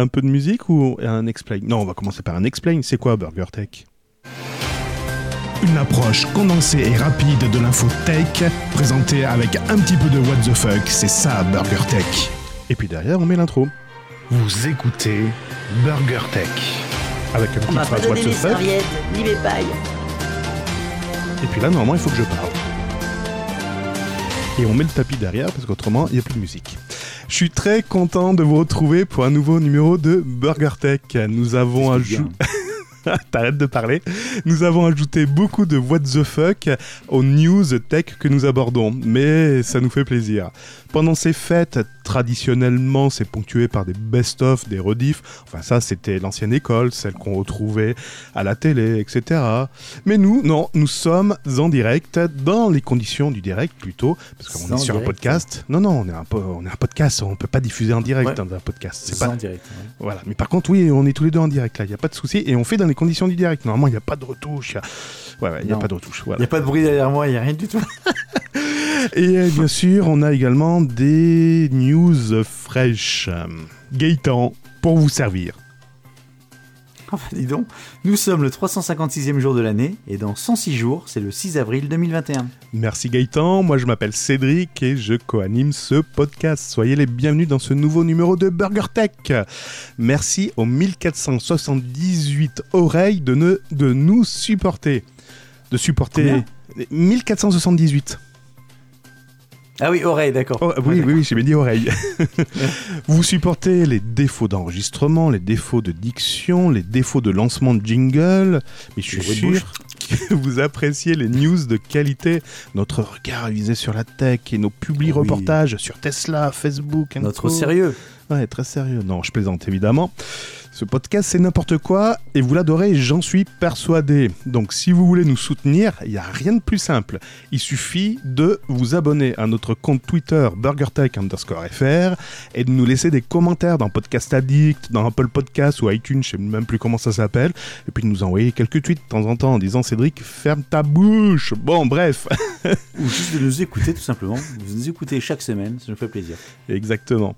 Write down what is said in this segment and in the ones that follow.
Un peu de musique ou un explain? Non, on va commencer par un explain. C'est quoi Burger Tech? Une approche condensée et rapide de l'info tech, présentée avec un petit peu de what the fuck, c'est ça Burger Tech. Et puis derrière, on met l'intro. Vous écoutez Burger Tech. Avec un petit phrase what the les fuck. serviettes, ni les pailles. Et puis là, normalement, il faut que je parle. Et on met le tapis derrière parce qu'autrement, il n'y a plus de musique. Je suis très content de vous retrouver pour un nouveau numéro de Burger Tech. Nous avons ajouté. T'arrêtes de parler. Nous avons ajouté beaucoup de what the fuck aux news tech que nous abordons, mais ça nous fait plaisir. Pendant ces fêtes, traditionnellement, c'est ponctué par des best-of, des rediffs. Enfin, ça, c'était l'ancienne école, celle qu'on retrouvait à la télé, etc. Mais nous, non, nous sommes en direct, dans les conditions du direct plutôt, parce qu'on est sur un podcast. Non, non, on est un, po- on est un podcast, on peut pas diffuser en direct Ouais. dans un podcast. C'est C'est pas en direct. ouais. voilà, mais par contre, oui, on est tous les deux en direct là, il n'y a pas de souci, et on fait dans les conditions du direct. Normalement, il n'y a pas de retouche. a- Ouais, ouais, il n'y a pas de retouche. Il Voilà. n'y a pas de bruit derrière moi, il n'y a rien du tout. Et euh, bien sûr, on a également des news fraîches. Gaëtan, pour vous servir. Enfin, dis donc, nous sommes le 356e jour de l'année et dans 106 jours, c'est le 6 avril 2021. Merci Gaëtan, moi je m'appelle Cédric et je co-anime ce podcast. Soyez les bienvenus dans ce nouveau numéro de Burger Tech. Merci aux 1478 oreilles de, ne- de nous supporter. De supporter... Combien? 1478. Ah oui, oreille, d'accord. Oh, oui, oui, oui, j'ai bien dit oreille. vous supportez les défauts d'enregistrement, les défauts de diction, les défauts de lancement de jingle, mais je suis sûr que vous appréciez les news de qualité, notre regard avisé sur la tech et nos publics Oui. reportages sur Tesla, Facebook, Notre co. sérieux. Ouais, très sérieux. Non, je plaisante évidemment. Ce podcast, c'est n'importe quoi et vous l'adorez, j'en suis persuadé. Donc, si vous voulez nous soutenir, il n'y a rien de plus simple. Il suffit de vous abonner à notre compte Twitter BurgerTech underscore FR et de nous laisser des commentaires dans Podcast Addict, dans Apple Podcast ou iTunes, je sais même plus comment ça s'appelle. Et puis de nous envoyer quelques tweets de temps en temps en disant Cédric, ferme ta bouche. Bon, bref. Ou juste de nous écouter tout simplement. Vous nous écoutez chaque semaine, ça nous fait plaisir. Exactement.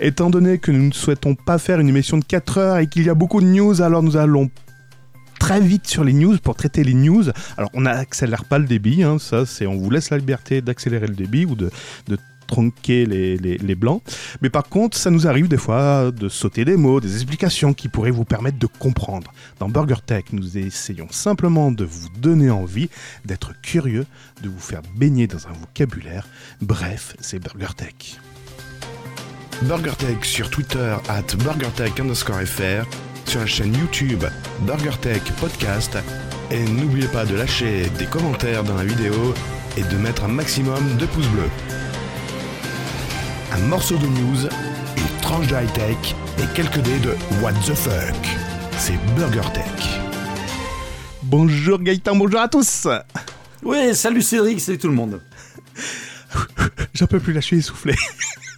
Étant donné que nous ne souhaitons pas faire une émission de 4 heures qu'il y a beaucoup de news, alors nous allons très vite sur les news pour traiter les news. Alors on n'accélère pas le débit, hein, ça c'est on vous laisse la liberté d'accélérer le débit ou de, de tronquer les, les- les blancs. Mais par contre, ça nous arrive des fois de sauter des mots, des explications qui pourraient vous permettre de comprendre. Dans Burger Tech, nous essayons simplement de vous donner envie, d'être curieux, de vous faire baigner dans un vocabulaire. Bref, c'est Burger Tech. BurgerTech sur Twitter at BurgerTech underscore FR, sur la chaîne YouTube BurgerTech Podcast, et n'oubliez pas de lâcher des commentaires dans la vidéo et de mettre un maximum de pouces bleus. Un morceau de news, une tranche de high-tech et quelques dés de What the fuck. C'est BurgerTech. Bonjour Gaëtan, bonjour à tous Ouais, salut Cédric, salut tout le monde. J'en peux plus, là je suis essoufflé.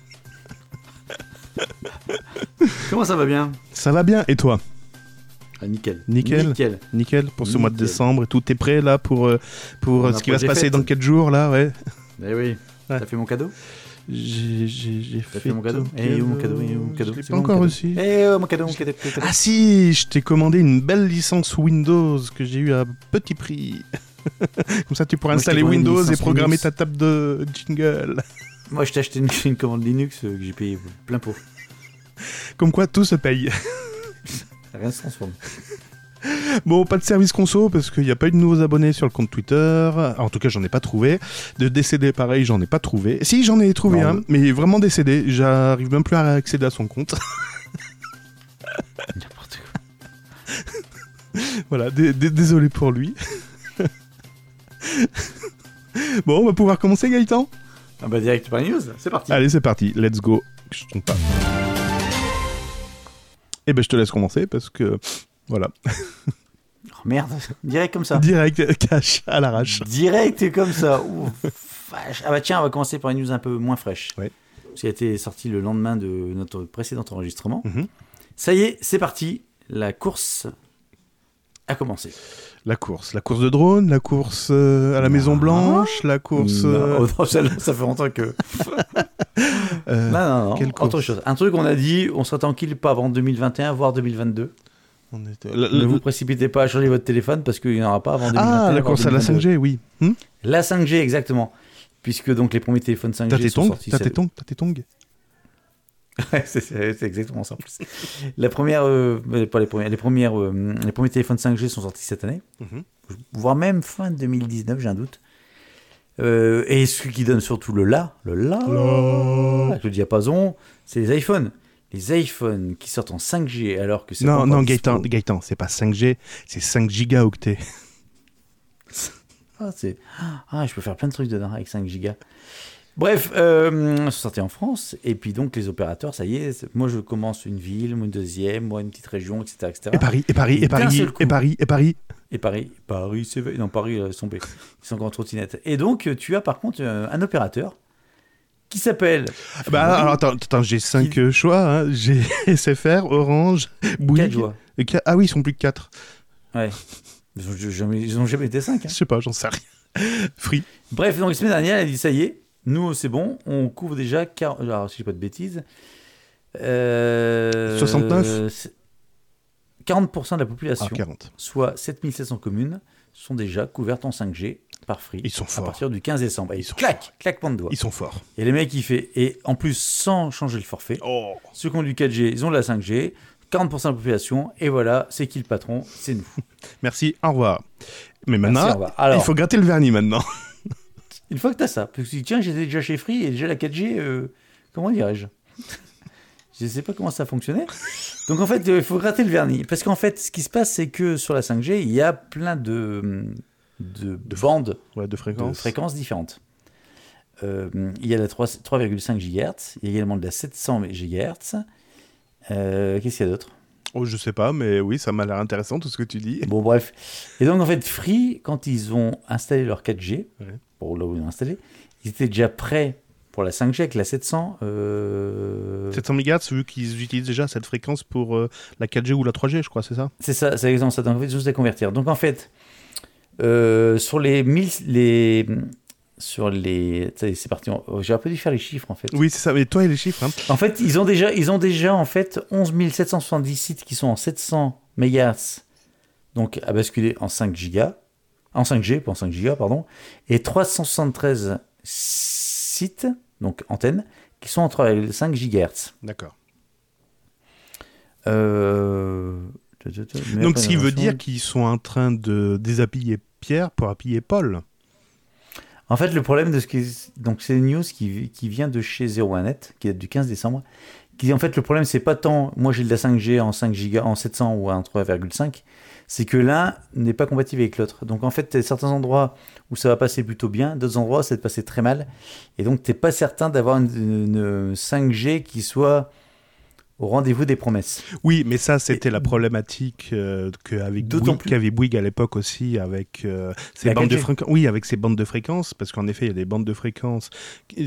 Comment ça va bien? Ça va bien, et toi? Ah, Nickel. Nickel. Nickel. Nickel pour ce mois de décembre et tout est prêt là pour, euh, pour On ce qui va se passer fêtes. dans 4 jours là, ouais. Eh oui. Ouais. T'as fait mon cadeau? J'ai fait, fait mon cadeau Eh, où mon cadeau? Eh, où mon cadeau? Je l'ai C'est pas encore reçu. Eh, oh, mon cadeau, mon cadeau, mon cadeau. Ah si, je t'ai commandé une belle licence Windows que j'ai eu à petit prix. Comme ça tu pourras Moi, installer Windows et programmer Linux. ta table de jingle. Moi, je t'ai acheté une, une commande Linux que j'ai payé plein pot. Comme quoi tout se paye. Rien ne se transforme. Bon, pas de service conso parce qu'il n'y a pas eu de nouveaux abonnés sur le compte Twitter. En tout cas, j'en ai pas trouvé. De décédé, pareil, j'en ai pas trouvé. Si, j'en ai trouvé Non, un, mais vraiment décédé. J'arrive même plus à accéder à son compte. N'importe quoi. voilà, dé- dé- désolé pour lui. bon, on va pouvoir commencer, Gaëtan? Ah bah, direct par news, c'est parti. Allez, c'est parti. Let's go. Je trompe pas. Eh ben, je te laisse commencer parce que. Voilà. Oh, merde, direct comme ça. Direct, cash, à l'arrache. Direct comme ça. Ah bah tiens, on va commencer par une news un peu moins fraîche. Ouais. Parce qu'elle a été sortie le lendemain de notre précédent enregistrement. Mhm. Ça y est, c'est parti. La course a commencé. La course. La course de drone, la course euh, à la Non. Maison Blanche, la course. Non, euh, oh non, celle-là, ça fait longtemps que. Euh, non, non, non. quelle Autre chose. Un truc, on a dit, on sera tranquille pas avant 2021, voire 2022. on était- ne vous précipitez pas à changer votre téléphone parce qu'il n'y en aura pas avant 2021. Ah, la course à la 2022. 5G, oui. Hmm La 5G, exactement. Puisque donc les premiers téléphones 5G T'as tes tongs T'as tes tongs Ouais, c'est- exactement ça en plus. La première, euh, pas les premières, les premières, euh, les premiers téléphones 5G sont sortis cette année, Mhm. voire même fin 2019, j'ai un doute. Euh, et ce qui donne surtout le là, le là, avec le diapason, c'est les iPhones. Les iPhones qui sortent en 5G alors que c'est Non, non. Gaëtan, Gaëtan, c'est pas 5G, c'est 5 gigaoctets. Ah, c'est... ah, je peux faire plein de trucs dedans avec 5 gigas. Bref, euh, sortis en France, et puis donc les opérateurs, ça y est, moi je commence une ville, moi une deuxième, moi une petite région, etc. etc. Et Paris, et Paris, Et et Paris, et Paris, et Paris. Et Paris, Paris, c'est non Paris, là, ils sont, ils sont en trottinette. Et donc euh, tu as par contre euh, un opérateur qui s'appelle Bah alors attends, attends j'ai 5 choix. Hein. J'ai SFR, Orange, Bouygues. Et Ah oui, ils sont plus que 4. Ouais. Ils ont jamais, été 5. Je sais pas, j'en sais rien. Free. Bref, donc la semaine dernière, elle a dit ça y est, nous c'est bon, on couvre déjà, quar- alors si je dis pas de bêtises, euh, 69? c'est- 40% de la population, Ah, 40. soit 7700 communes, sont déjà couvertes en 5G par Free. Ils sont À forts. partir du 15 décembre. Et Ils sont clac, claquement de doigts. Ils sont forts. Et les mecs, ils font, et en plus, sans changer le forfait, Oh. ceux qui ont du 4G, ils ont de la 5G, 40% de la population, et voilà, c'est qui le patron? C'est nous. Merci, au revoir. Mais maintenant, au revoir. Alors, il faut gratter le vernis maintenant. Une fois que tu as ça, parce que tiens, j'étais déjà chez Free et déjà la 4G, euh, comment dirais-je? Je ne sais pas comment ça fonctionnait. Donc en fait, euh, il faut gratter le vernis. Parce qu'en fait, ce qui se passe, c'est que sur la 5G, il y a plein de, de, bandes Ouais, de de fréquence. fréquences différentes. Euh, il y a la 3 3,5 GHz, il y a également de la 700 GHz. Euh, Qu'est-ce qu'il y a d'autre? Oh, je sais pas, mais oui, ça m'a l'air intéressant tout ce que tu dis. Bon, bref. Et donc, en fait, Free, quand ils ont installé leur 4G, Ouais. Pour là où ils l'ont installé, ils étaient déjà prêts pour la 5G avec la 700. euh, 700 MHz, vu qu'ils utilisent déjà cette fréquence pour euh, la 4G ou la 3G, je crois, c'est ça? C'est ça, c'est exactement ça. Donc, en fait, juste à convertir. Donc, en fait, euh, sur les 1000. Les, sur les. est, C'est parti. on- J'ai un peu dû faire les chiffres, en fait. Oui, c'est ça. Mais toi et les chiffres, hein. En fait, ils ont déjà, ils ont déjà en fait 11 770 sites qui sont en 700 MHz, donc à basculer en 5 gigas, en 5G, pas en 5 gigas, pardon, et 373 sites, donc antennes, qui sont en 3,5 GHz. D'accord. Euh... Donc, ce qui veut dire qu'ils sont en train de déshabiller Pierre pour appuyer Paul. En fait, le problème de ce qui donc c'est une news qui, qui vient de chez 01net, qui date du 15 décembre, qui en fait le problème c'est pas tant moi j'ai de la 5G en 5 giga en 700 ou en 3,5, c'est que l'un n'est pas compatible avec l'autre. Donc en fait, tu as certains endroits où ça va passer plutôt bien, d'autres endroits ça va passer très mal et donc t'es pas certain d'avoir une, une 5G qui soit au rendez-vous des promesses. Oui, mais ça, c'était la problématique euh, Bouygues, qu'avait Bouygues à l'époque aussi, avec euh, ces La bandes de 4G. fréquences. Oui, avec bandes de fréquences, parce qu'en effet, il y a des bandes de fréquences.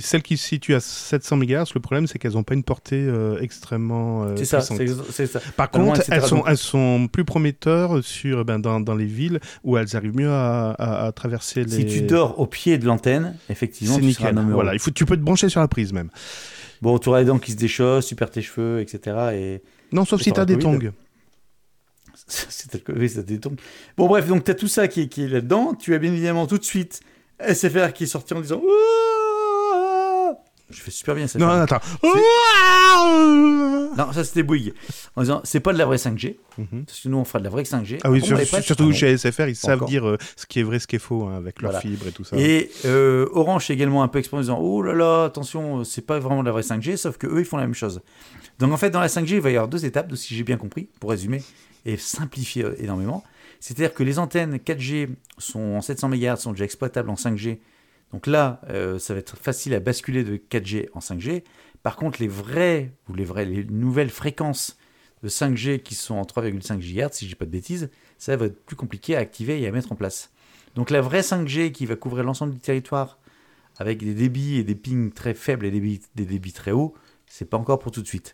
Celles qui se situent à 700 MHz, le problème, c'est qu'elles n'ont pas une portée euh, extrêmement euh, c'est ça, c'est ça. Par Pas contre, elles sont, Donc- elles sont plus prometteurs sur, ben, dans, dans les villes où elles arrivent mieux à, à- à traverser les. Si tu dors au pied de l'antenne, effectivement, c'est seras nickel. Voilà, il faut, tu peux te brancher sur la prise même. Bon, tu auras les dents qui se déchaussent, tu perds tes cheveux, etc. Et Non, sauf Et si tu as des tongs. c'est oui, ça détombe. Bon, bref, donc tu as tout ça qui est, qui est là-dedans. Tu as bien évidemment tout de suite SFR qui est sorti en disant Ouah Je fais super bien SFR. Non, attends. Non, ça c'était Bouygues. En disant c'est pas de la vraie 5G, Mhm. parce que nous on fera de la vraie 5G. Ah oui, sur- pas, surtout chez SFR, ils savent encore. dire euh, ce qui est vrai, ce qui est faux, hein, avec leur Voilà. fibre et tout ça. Et euh, Orange est également un peu exposé en disant oh là là, attention, c'est pas vraiment de la vraie 5G, sauf que eux ils font la même chose. Donc en fait, dans la 5G, il va y avoir deux étapes, si j'ai bien compris, pour résumer et simplifier euh, énormément. C'est-à-dire que les antennes 4G sont en 700 MHz, sont déjà exploitables en 5G. Donc là, euh, ça va être facile à basculer de 4G en 5G. Par contre, les vraies ou les vraies, les nouvelles fréquences de 5G qui sont en 3,5 GHz, si je dis pas de bêtises, ça va être plus compliqué à activer et à mettre en place. Donc la vraie 5G qui va couvrir l'ensemble du territoire avec des débits et des pings très faibles et des débits, des débits très hauts, c'est pas encore pour tout de suite.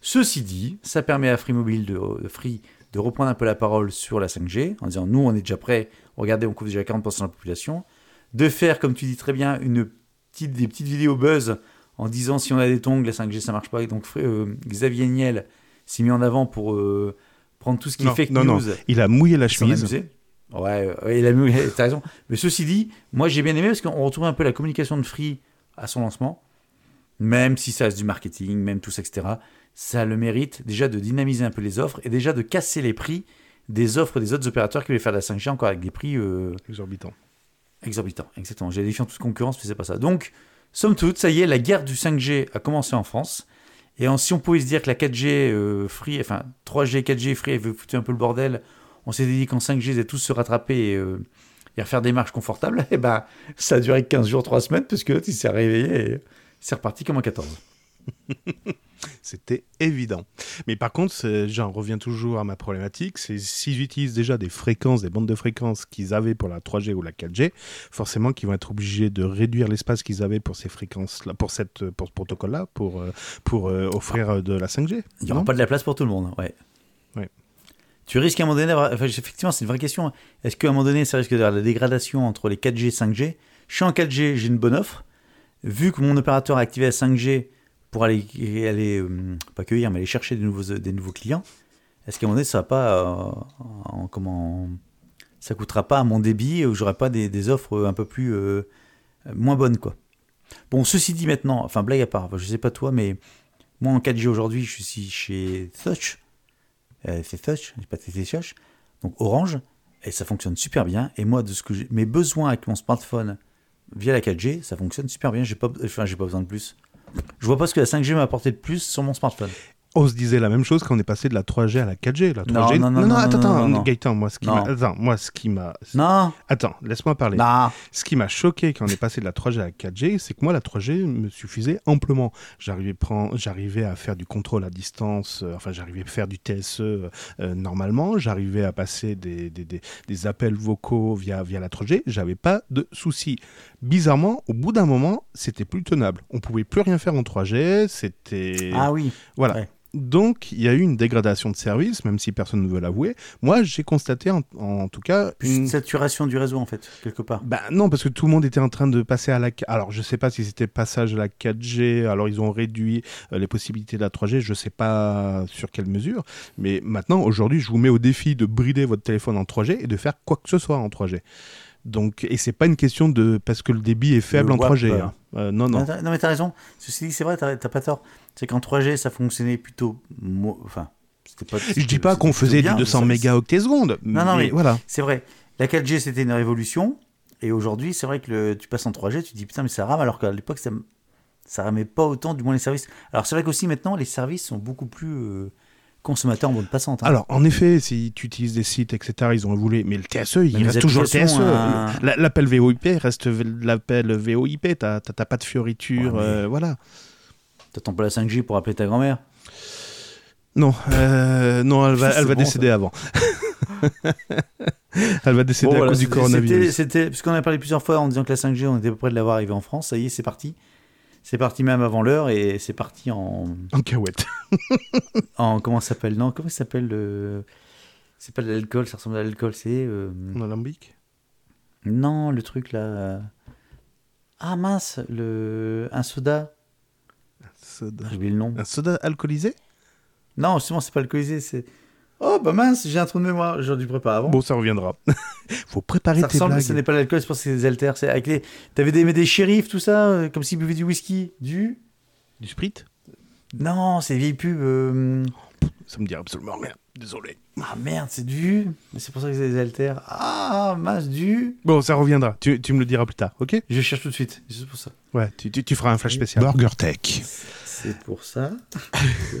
Ceci dit, ça permet à Free Mobile de Free de reprendre un peu la parole sur la 5G en disant nous on est déjà prêts, regardez on couvre déjà 40% de la population, de faire comme tu dis très bien une petite, des petites vidéos buzz en disant si on a des tongs, la 5G ça marche pas. Et donc euh, Xavier Niel s'est mis en avant pour euh, prendre tout ce qui Non, est fake non, news. non. Il a mouillé la chemise. Ouais, ouais, il a mis, t'as raison. Mais ceci dit, moi j'ai bien aimé parce qu'on retrouve un peu la communication de Free à son lancement, même si ça reste du marketing, même tout ça, etc. Ça a le mérite déjà de dynamiser un peu les offres et déjà de casser les prix des offres des autres opérateurs qui voulaient faire de la 5G encore avec des prix euh, Exorbitant. Exactement. J'ai défiant toute concurrence, mais c'est pas ça. Donc, somme toute, ça y est, la guerre du 5G a commencé en France. Et si on pouvait se dire que la 4G euh, free, enfin 3G, 4G free avait foutu un peu le bordel, on s'était dit qu'en 5G, ils allaient tous se rattraper et, euh, et refaire des marches confortables, et ben ça a duré 15 jours, 3 semaines, parce que l'autre, il s'est réveillé et c'est reparti comme en 14. C'était évident. Mais par contre, j'en reviens toujours à ma problématique, c'est s'ils utilisent déjà des fréquences, des bandes de fréquences qu'ils avaient pour la 3G ou la 4G, forcément qu'ils vont être obligés de réduire l'espace qu'ils avaient pour ces fréquences-là, pour, cette, pour ce protocole-là, pour, euh, pour euh, offrir euh, de la 5G. Il n'y aura pas de la place pour tout le monde. Ouais. Ouais. Tu risques à un moment donné, enfin, effectivement, c'est une vraie question. Est-ce qu'à un moment donné, ça risque d'avoir la dégradation entre les 4G et 5G Je suis en 4G, j'ai une bonne offre. Vu que mon opérateur a activé la 5G pour aller, aller euh, pas cueillir, mais aller chercher des nouveaux, des nouveaux clients, est-ce qu'à un moment donné, ça va pas, euh, en- comment, ça coûtera pas à mon débit ou j'aurai pas des, des offres un peu plus euh, moins bonnes, quoi? Bon, ceci dit maintenant, enfin blague à part, je sais pas toi, mais moi, en 4G aujourd'hui, je suis chez Touch. Euh, c'est Touch, pas Touch. Donc Orange, et ça fonctionne super bien. Et moi, de ce que mes besoins avec mon smartphone via la 4G, ça fonctionne super bien. J'ai pas, enfin, j'ai pas besoin de plus. Je vois pas ce que la 5G m'a apporté de plus sur mon smartphone. On se disait la même chose quand on est passé de la 3G à la 4G. La 3G... Non, non, non, non, attends, non, attends. Gaëtan, moi, ce qui m'a... Attends, moi, ce qui m'a... Non, Attends, laisse-moi parler. non. Ce qui m'a choqué quand on est passé de la 3G à la 4G, c'est que moi, la 3G me suffisait amplement. J'arrivais, prendre- j'arrivais à faire du contrôle à distance, euh, enfin, j'arrivais à faire du TSE euh, euh, normalement, j'arrivais à passer des, des, des- des appels vocaux via, via la 3G, j'avais pas de soucis. Bizarrement, au bout d'un moment, c'était plus tenable. On pouvait plus rien faire en 3G, c'était... Ah oui. Voilà. Ouais. Donc, il y a eu une dégradation de service, même si personne ne veut l'avouer. Moi, j'ai constaté, en, en tout cas, une... une saturation du réseau en fait, quelque part. Bah non, parce que tout le monde était en train de passer à la... Alors, je sais pas si c'était passage à la 4G, alors ils ont réduit euh, les possibilités de la 3G, je sais pas sur quelle mesure, mais maintenant, aujourd'hui, je vous mets au défi de brider votre téléphone en 3G et de faire quoi que ce soit en 3G. Donc, et c'est pas une question de parce que le débit est faible Le en WAP, 3G. euh. hein. Euh, non, non. Non, mais t'as raison. Ceci dit, c'est vrai, t'as pas tort. C'est qu'en 3G, ça fonctionnait plutôt. Enfin, c'était pas. Je dis pas qu'on faisait bien, du 200 ça- mégaoctets secondes. Non, non, mais- voilà. C'est vrai. La 4G, c'était une révolution. Et aujourd'hui, c'est vrai que le, tu passes en 3G, tu te dis putain, mais ça rame, alors qu'à l'époque, ça, ça ramait pas autant, du moins les services. Alors, c'est vrai qu'aussi maintenant, les services sont beaucoup plus euh, consommateurs en bande passante. hein. Alors, en effet, si tu utilises des sites, etc., ils ont évolué, mais le TSE, il Mais reste toujours le TSE. euh, La- L'appel VoIP reste l'appel VoIP, t'as pas de fioriture, Ouais, mais- euh, voilà. T'attends pas la 5G pour appeler ta grand-mère Non, euh, non, elle va, elle va bon, décéder avant. elle va décéder Bon, à voilà, cause du coronavirus. c'était- puisqu'on a parlé plusieurs fois en disant que la 5G, on était à peu près de l'avoir arrivé en France. Ça y est, c'est parti. C'est parti même avant l'heure et c'est parti en, En cahuète. en comment ça s'appelle? Non, comment ça s'appelle le... C'est pas de l'alcool, ça ressemble à l'alcool, c'est euh, En alambic? non le truc là. Ah mince, le un soda. Soda. J'ai oublié le nom. Un soda alcoolisé? Non, justement, c'est pas alcoolisé, c'est. Oh bah mince, j'ai un trou de mémoire. J'aurais dû préparer avant. Bon, ça reviendra. Faut préparer ça tes ressemble, blagues. ce n'est pas l'alcool, c'est parce que c'est des haltères. C'est avec les. T'avais des, des shérifs, tout ça, euh, comme s'ils buvaient du whisky. Du. Du sprit Non, c'est vieille pub. euh, Ça me dit absolument rien. Désolé. Ah merde, c'est du. Mais c'est pour ça que c'est des haltères. Ah mince, du. Bon, ça reviendra. Tu, tu me le diras plus tard, ok? Je cherche tout de suite. C'est juste pour ça. Ouais, tu, tu, tu feras un flash spécial. Burger Tech. C'est pour ça.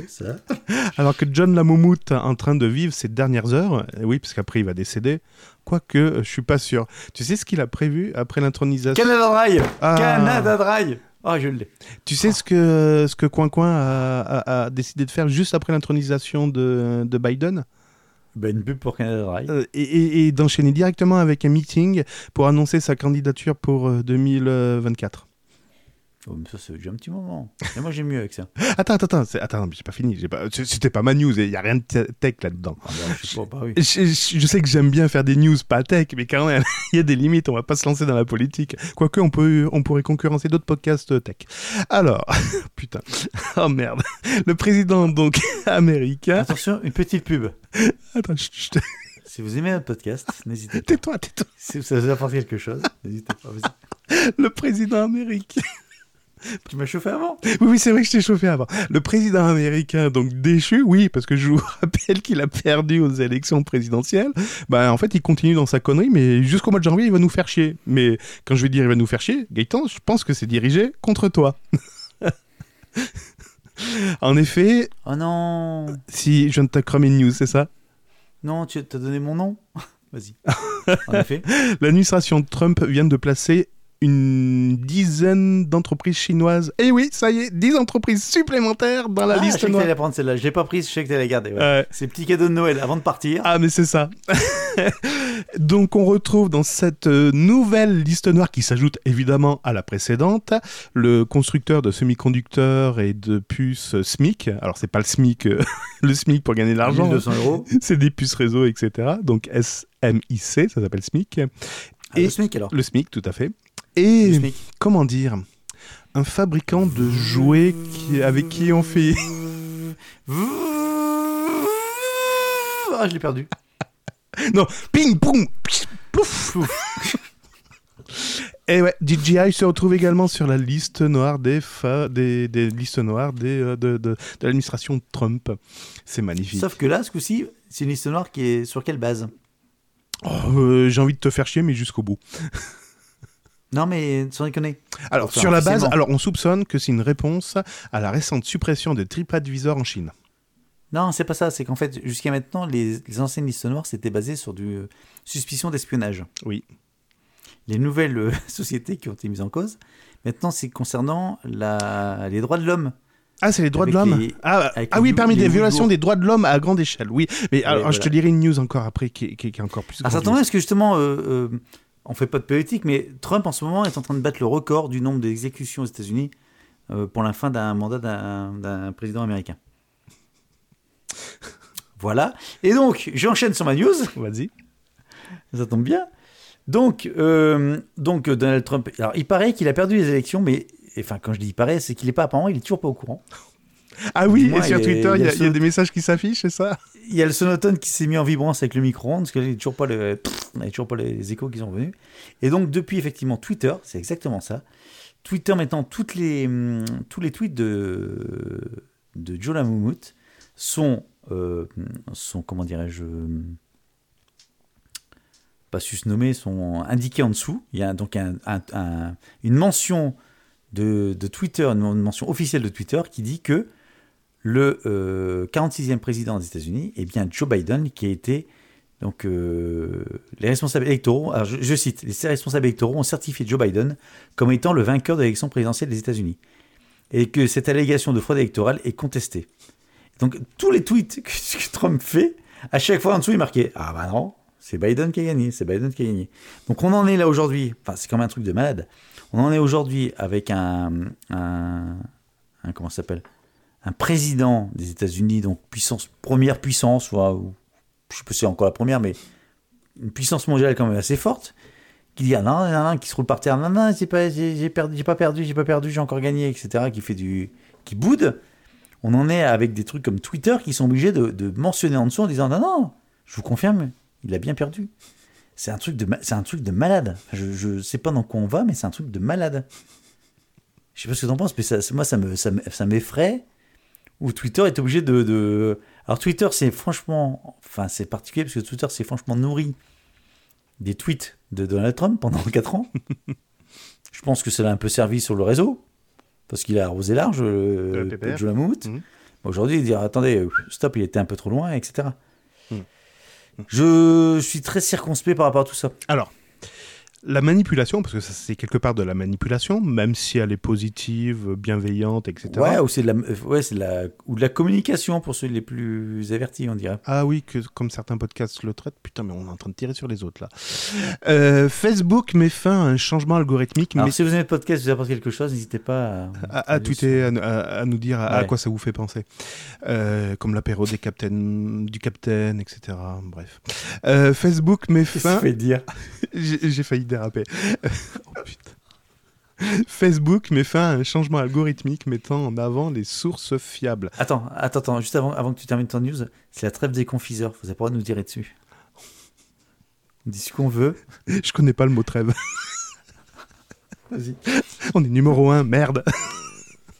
ça. Alors que John Lamoumout est en train de vivre ses dernières heures, euh, oui, parce qu'après il va décéder, quoique je suis pas sûr. Tu sais ce qu'il a prévu après l'intronisation? Canada Dry Ah. Canada Dry Ah, je l'ai. Tu sais ce que, ce que Coin Coin a, a- a décidé de faire juste après l'intronisation de, de Biden? Ben, une pub pour Canada Dry. Euh, et, et- et d'enchaîner directement avec un meeting pour annoncer sa candidature pour euh, 2024. Oh, mais ça, c'est déjà un petit moment. Et moi, j'ai mieux avec ça. Attends, attends, attends, attends, j'ai pas fini. j'ai Pas... c- C'était pas ma news, il y a rien de te- tech là-dedans. Ah, bah, je sais pas, bah oui. Je, je- je sais que j'aime bien faire des news pas tech, mais quand même, il y a des limites, on va pas se lancer dans la politique. Quoique, on, peut, on pourrait concurrencer d'autres podcasts tech. Alors, putain, oh merde, le président donc américain. Attention, une petite pub. Attends, chut, chut, Si vous aimez notre podcast, n'hésitez pas. tais-toi, tais-toi. Si ça vous apporte quelque chose, n'hésitez pas. Le président américain. Tu m'as chauffé avant? Oui, oui, c'est vrai que je t'ai chauffé avant. Le président américain, donc déchu, oui, parce que je vous rappelle qu'il a perdu aux élections présidentielles. Bah, en fait, il continue dans sa connerie, mais jusqu'au mois de janvier, il va nous faire chier. Mais quand je vais dire il va nous faire chier, Gaëtan, je pense que c'est dirigé contre toi. en effet, Oh non si je viens de te cramer une news, c'est ça? Non, tu t'as donné mon nom Vas-y. En effet. L'administration Trump vient de placer une dizaine d'entreprises chinoises. Et oui, ça y est, 10 entreprises supplémentaires dans la ah, je liste sais que noire. t'allais prendre celle-là. Je l'ai pas prise, je sais que t'allais la garder. ouais. Ouais. C'est petit cadeau de Noël avant de partir. Ah, mais c'est ça. Donc, on retrouve dans cette euh, nouvelle liste noire qui s'ajoute évidemment à la précédente, le constructeur de semi-conducteurs et de puces euh, SMIC. Alors, c'est pas le SMIC, euh, le SMIC pour gagner de l'argent. hein. 1200 euros. C'est des puces réseau, etc. Donc, SMIC, ça s'appelle SMIC. Ah, Et- le SMIC alors. Le SMIC, tout à fait. Et, comment dire Un fabricant de jouets qui, avec qui on fait... Ah, je l'ai perdu. Non, ping, poum, plouf. Et ouais, DJI se retrouve également sur la liste noire des, fa- des, des listes noires des, euh, de, de, de l'administration Trump. C'est magnifique. Sauf que là, ce coup-ci, c'est une liste noire qui est sur quelle base? Oh, euh, J'ai envie de te faire chier, mais jusqu'au bout. Non, mais sans déconner. Alors, Enfin, sur la base, alors on soupçonne que c'est une réponse à la récente suppression de TripAdvisor en Chine. Non, c'est pas ça. C'est qu'en fait, jusqu'à maintenant, les, les anciennes listes noires, c'était basé sur du euh, suspicion d'espionnage. Oui. Les nouvelles euh, sociétés qui ont été mises en cause, maintenant, c'est concernant la, les droits de l'homme. Ah, c'est les droits de l'homme les- Ah, ah oui, Ou- parmi des violations des droits de l'homme à grande échelle, oui. Mais alors, je te lirai une news encore après qui, qui- qui est encore plus Alors, ça tombe parce que justement, euh, on fait pas de politique, mais Trump en ce moment est en train de battre le record du nombre d'exécutions aux États-Unis euh, pour la fin d'un mandat d'un président américain. Voilà. Et donc, j'enchaîne sur ma news. Vas-y. Ça tombe bien. Donc, euh, donc euh, Donald Trump. Alors, il paraît qu'il a perdu les élections, mais enfin, quand je dis il paraît, c'est qu'il n'est pas apparemment, il est toujours pas au courant. Ah oui, moins, et sur Twitter, il y, a- y des messages qui s'affichent, c'est ça? Il y a le sonotone qui s'est mis en vibrance avec le micro-ondes, parce qu'il n'y a toujours pas le, a toujours pas les échos qui sont venus. Et donc, depuis effectivement Twitter, c'est exactement ça. Twitter maintenant, toutes les, hum, tous les tweets de, de Joe Lamoumout sont, euh, sont comment dirais-je, hum, pas susnommés, sont indiqués en dessous. Il y a donc un- un- un- une mention de, de Twitter, une mention officielle de Twitter qui dit que le euh, 46e président des États-Unis est bien Joe Biden, qui a été donc euh, les responsables électoraux. Alors je, cite les responsables électoraux ont certifié Joe Biden comme étant le vainqueur de l'élection présidentielle des États-Unis et que cette allégation de fraude électorale est contestée. Donc tous les tweets que, Trump fait, à chaque fois en dessous il marquait ah bah non c'est Biden qui a gagné, c'est Biden qui a gagné. Donc on en est là aujourd'hui. Enfin c'est quand même un truc de malade. On en est aujourd'hui avec un, un, un- comment s'appelle? Un président des États-Unis, donc puissance, première puissance, ou, je sais pas si c'est encore la première, mais une puissance mondiale quand même assez forte, qui dit ah non, non, non, qui se roule par terre, non, non, j'ai pas, j'ai, perdu, j'ai pas perdu, j'ai pas perdu, j'ai encore gagné, etc., qui fait du, qui boude. On en est avec des trucs comme Twitter qui sont obligés de, mentionner en dessous en disant non, non, je vous confirme, il a bien perdu. C'est un truc de, un truc de malade. Je, je sais pas dans quoi on va, mais c'est un truc de malade. Je sais pas ce que t'en penses, mais ça, moi, ça, me- ça m'effraie où Twitter est obligé de, de- Alors Twitter, c'est franchement... Enfin, c'est particulier parce que Twitter, c'est franchement nourri des tweets de Donald Trump pendant 4 ans. Je pense que ça l'a un peu servi sur le réseau, parce qu'il a arrosé large, euh, Le pépère. Joe Lamoumout. Mhm. Aujourd'hui, il dit, attendez, euh, stop, il était un peu trop loin, etc. Mhm. Je suis très circonspect par rapport à tout ça. Alors, la manipulation, parce que c'est quelque part de la manipulation, même si elle est positive, bienveillante, etc. Ouais, ou c'est de la, ouais, c'est de la, ou de la communication pour ceux les plus avertis, on dirait. Ah oui, que, comme certains podcasts le traitent. Putain, mais on est en train de tirer sur les autres là. Euh, Facebook met fin à un changement algorithmique. Alors, mais si vous aimez le podcast, vous apporte quelque chose, n'hésitez pas à, à, à tweeter, à, nous dire à, quoi ça vous fait penser. Euh, comme l'apéro des captains, du capitaine, etc. Bref. Euh, Facebook met Qu'est-ce que fin. fait dire? J'ai j'ai failli déraper. Oh, putain. Facebook met fin à un changement algorithmique mettant en avant les sources fiables. Attends, attends, attends, juste avant, avant que tu termines ton news, c'est la trêve des confiseurs, vous avez pas le droit de nous tirer dessus. On dit ce qu'on veut. Je connais pas le mot trêve. Vas-y. On est numéro un, merde.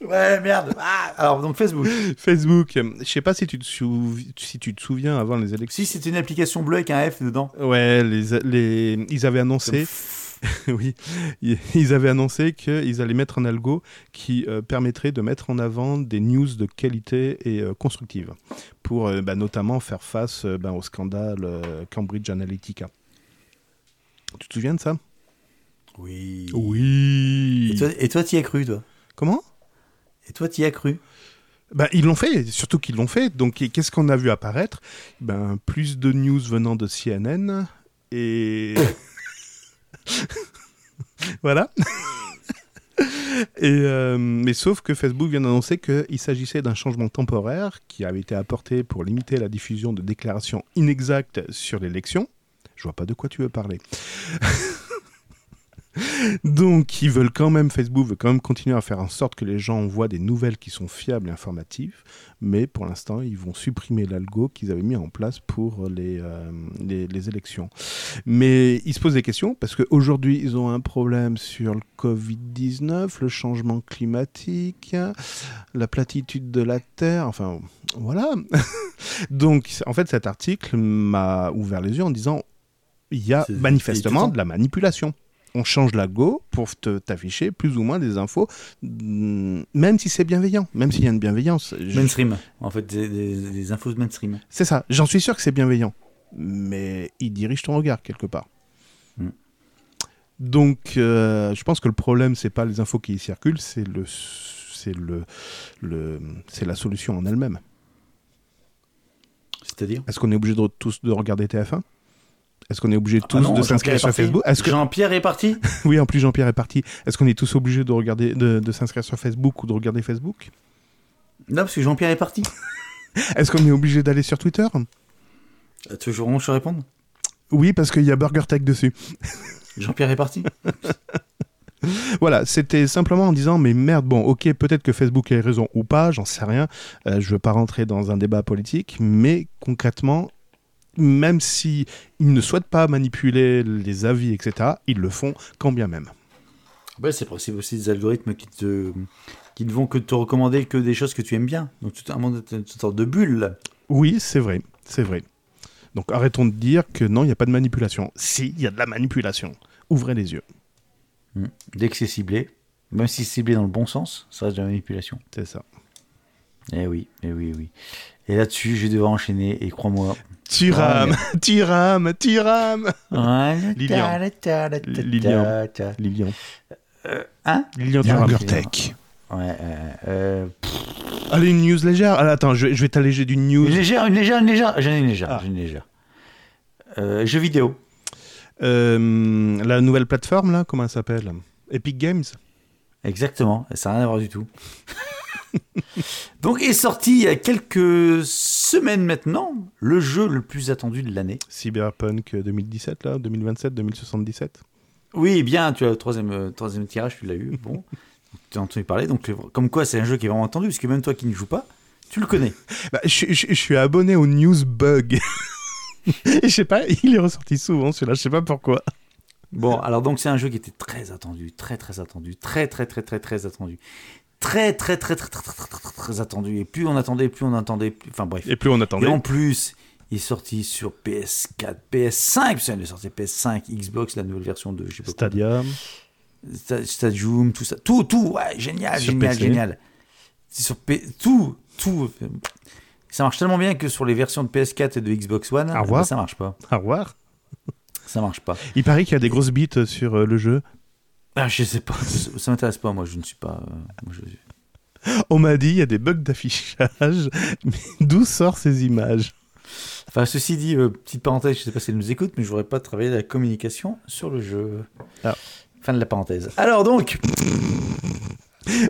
Ouais, merde. Ah, alors, donc Facebook. Facebook, je sais pas si tu, te souv- si tu te souviens avant les élections. Si c'est une application bleue avec un F dedans. Ouais, les, les, ils avaient annoncé, oui, ils avaient annoncé qu'ils allaient mettre un algo qui euh, permettrait de mettre en avant des news de qualité et euh, constructive, pour euh, bah, notamment faire face euh, bah, au scandale euh, Cambridge Analytica. Tu te souviens de ça? Oui. Oui. Et toi, et toi, t'y as cru, toi? Comment? Et toi, t'y as cru? Ben, ils l'ont fait, surtout qu'ils l'ont fait. Donc, qu'est-ce qu'on a vu apparaître? Ben, Plus de news venant de CNN et. voilà. euh, mais sauf que Facebook vient d'annoncer qu'il s'agissait d'un changement temporaire qui avait été apporté pour limiter la diffusion de déclarations inexactes sur l'élection. Je vois pas de quoi tu veux parler. Donc, ils veulent quand même, Facebook veut quand même continuer à faire en sorte que les gens voient des nouvelles qui sont fiables et informatives, mais pour l'instant, ils vont supprimer l'algo qu'ils avaient mis en place pour les, euh, les, les élections. Mais ils se posent des questions parce qu'aujourd'hui, ils ont un problème sur le Covid-19, le changement climatique, la platitude de la Terre, enfin, voilà. Donc, en fait, cet article m'a ouvert les yeux en disant il y a manifestement de la manipulation. On change l'algo pour te- t'afficher plus ou moins des infos, mm, même si c'est bienveillant, même s'il y a une bienveillance. Je- Mainstream. En fait, des, des- des infos mainstream. C'est ça, j'en suis sûr que c'est bienveillant. Mais il dirige ton regard quelque part. Mm. Donc, euh, je pense que le problème, c'est pas les infos qui y circulent, c'est le, c'est le, le, c'est la solution en elle-même. C'est-à-dire? Est-ce qu'on est obligé de tous de regarder TF1 Est-ce qu'on est obligé tous Ah non, de s'inscrire sur. Facebook Est-ce que Jean-Pierre est parti oui, en plus Jean-Pierre est parti. Est-ce qu'on est tous obligés de regarder, de, de s'inscrire sur Facebook ou de regarder Facebook Non, parce que Jean-Pierre est parti. Est-ce qu'on est obligé d'aller sur Twitter Euh, veux que je réponde Oui, parce qu'il y a BurgerTech dessus. Jean-Pierre est parti Voilà, c'était simplement en disant mais merde, bon, ok, peut-être que Facebook a raison ou pas, j'en sais rien. Euh, je veux pas rentrer dans un débat politique, mais concrètement, même si ils ne souhaitent pas manipuler les avis, etc., ils le font quand bien même. Ouais, c'est possible aussi des algorithmes qui te qui ne vont que te recommander que des choses que tu aimes bien. Donc tout un monde une sorte de bulle. Oui, c'est vrai, c'est vrai. Donc arrêtons de dire que non, il n'y a pas de manipulation. Si, il y a de la manipulation. Ouvrez les yeux, Dès que c'est ciblé, même si c'est ciblé dans le bon sens, ça reste de la manipulation. c'est ça. Eh oui, eh oui, oui. Et là-dessus, je vais devoir enchaîner, et crois-moi. Tu rames, tu rames, tu rames. Lilian. Lilian. Lilian. Hein Lilian. Ouais, euh, euh, Allez, une news légère. Ah, attends, je, je vais t'alléger d'une news. Une légère, une légère, une légère. J'en ai une légère. Ah. J'en ai une légère. Euh, jeux vidéo. Euh, la nouvelle plateforme, là, comment elle s'appelle? Epic Games? Exactement. Ça n'a rien à voir du tout. Donc est sorti il y a quelques semaines maintenant le jeu le plus attendu de l'année. Cyberpunk 2017, là, 2027, 2077 Oui, bien, tu as le troisième, euh, troisième tirage, tu l'as eu. Bon, tu as entendu parler. Donc, euh, comme quoi, c'est un jeu qui est vraiment attendu, parce que même toi qui ne joues pas, tu le connais. bah, je, je- je suis abonné au News Bug. Je sais pas, il est ressorti souvent celui-là, je sais pas pourquoi. Bon, alors donc c'est un jeu qui était très attendu, très très attendu, très très très très très attendu, très très très très très très très, très, très attendu. Et plus on attendait, plus on attendait, plus... enfin bref. Et plus on Et attendait. en plus, il est sorti sur PS4, PS5, putain, il est sorti PS5, Xbox, la nouvelle version de je sais pas quoi. Stadia. Sta- Stadium, tout ça, tout, tout, ouais, génial, Sur génial, PC. génial. Sur P... tout, tout. Ça marche tellement bien que sur les versions de PS4 et de Xbox One, bah, ça marche pas. Au revoir. Ça marche pas. Il paraît qu'il y a des grosses bites sur euh, le jeu. Ah, je sais pas. Ça m'intéresse pas. Moi, je ne suis pas. euh, moi, je- On m'a dit il y a des bugs d'affichage. Mais d'où sortent ces images Enfin, ceci dit, euh, petite parenthèse, je sais pas si elle nous écoute, mais je voudrais pas travailler la communication sur le jeu. Ah. Fin de la parenthèse. Alors donc,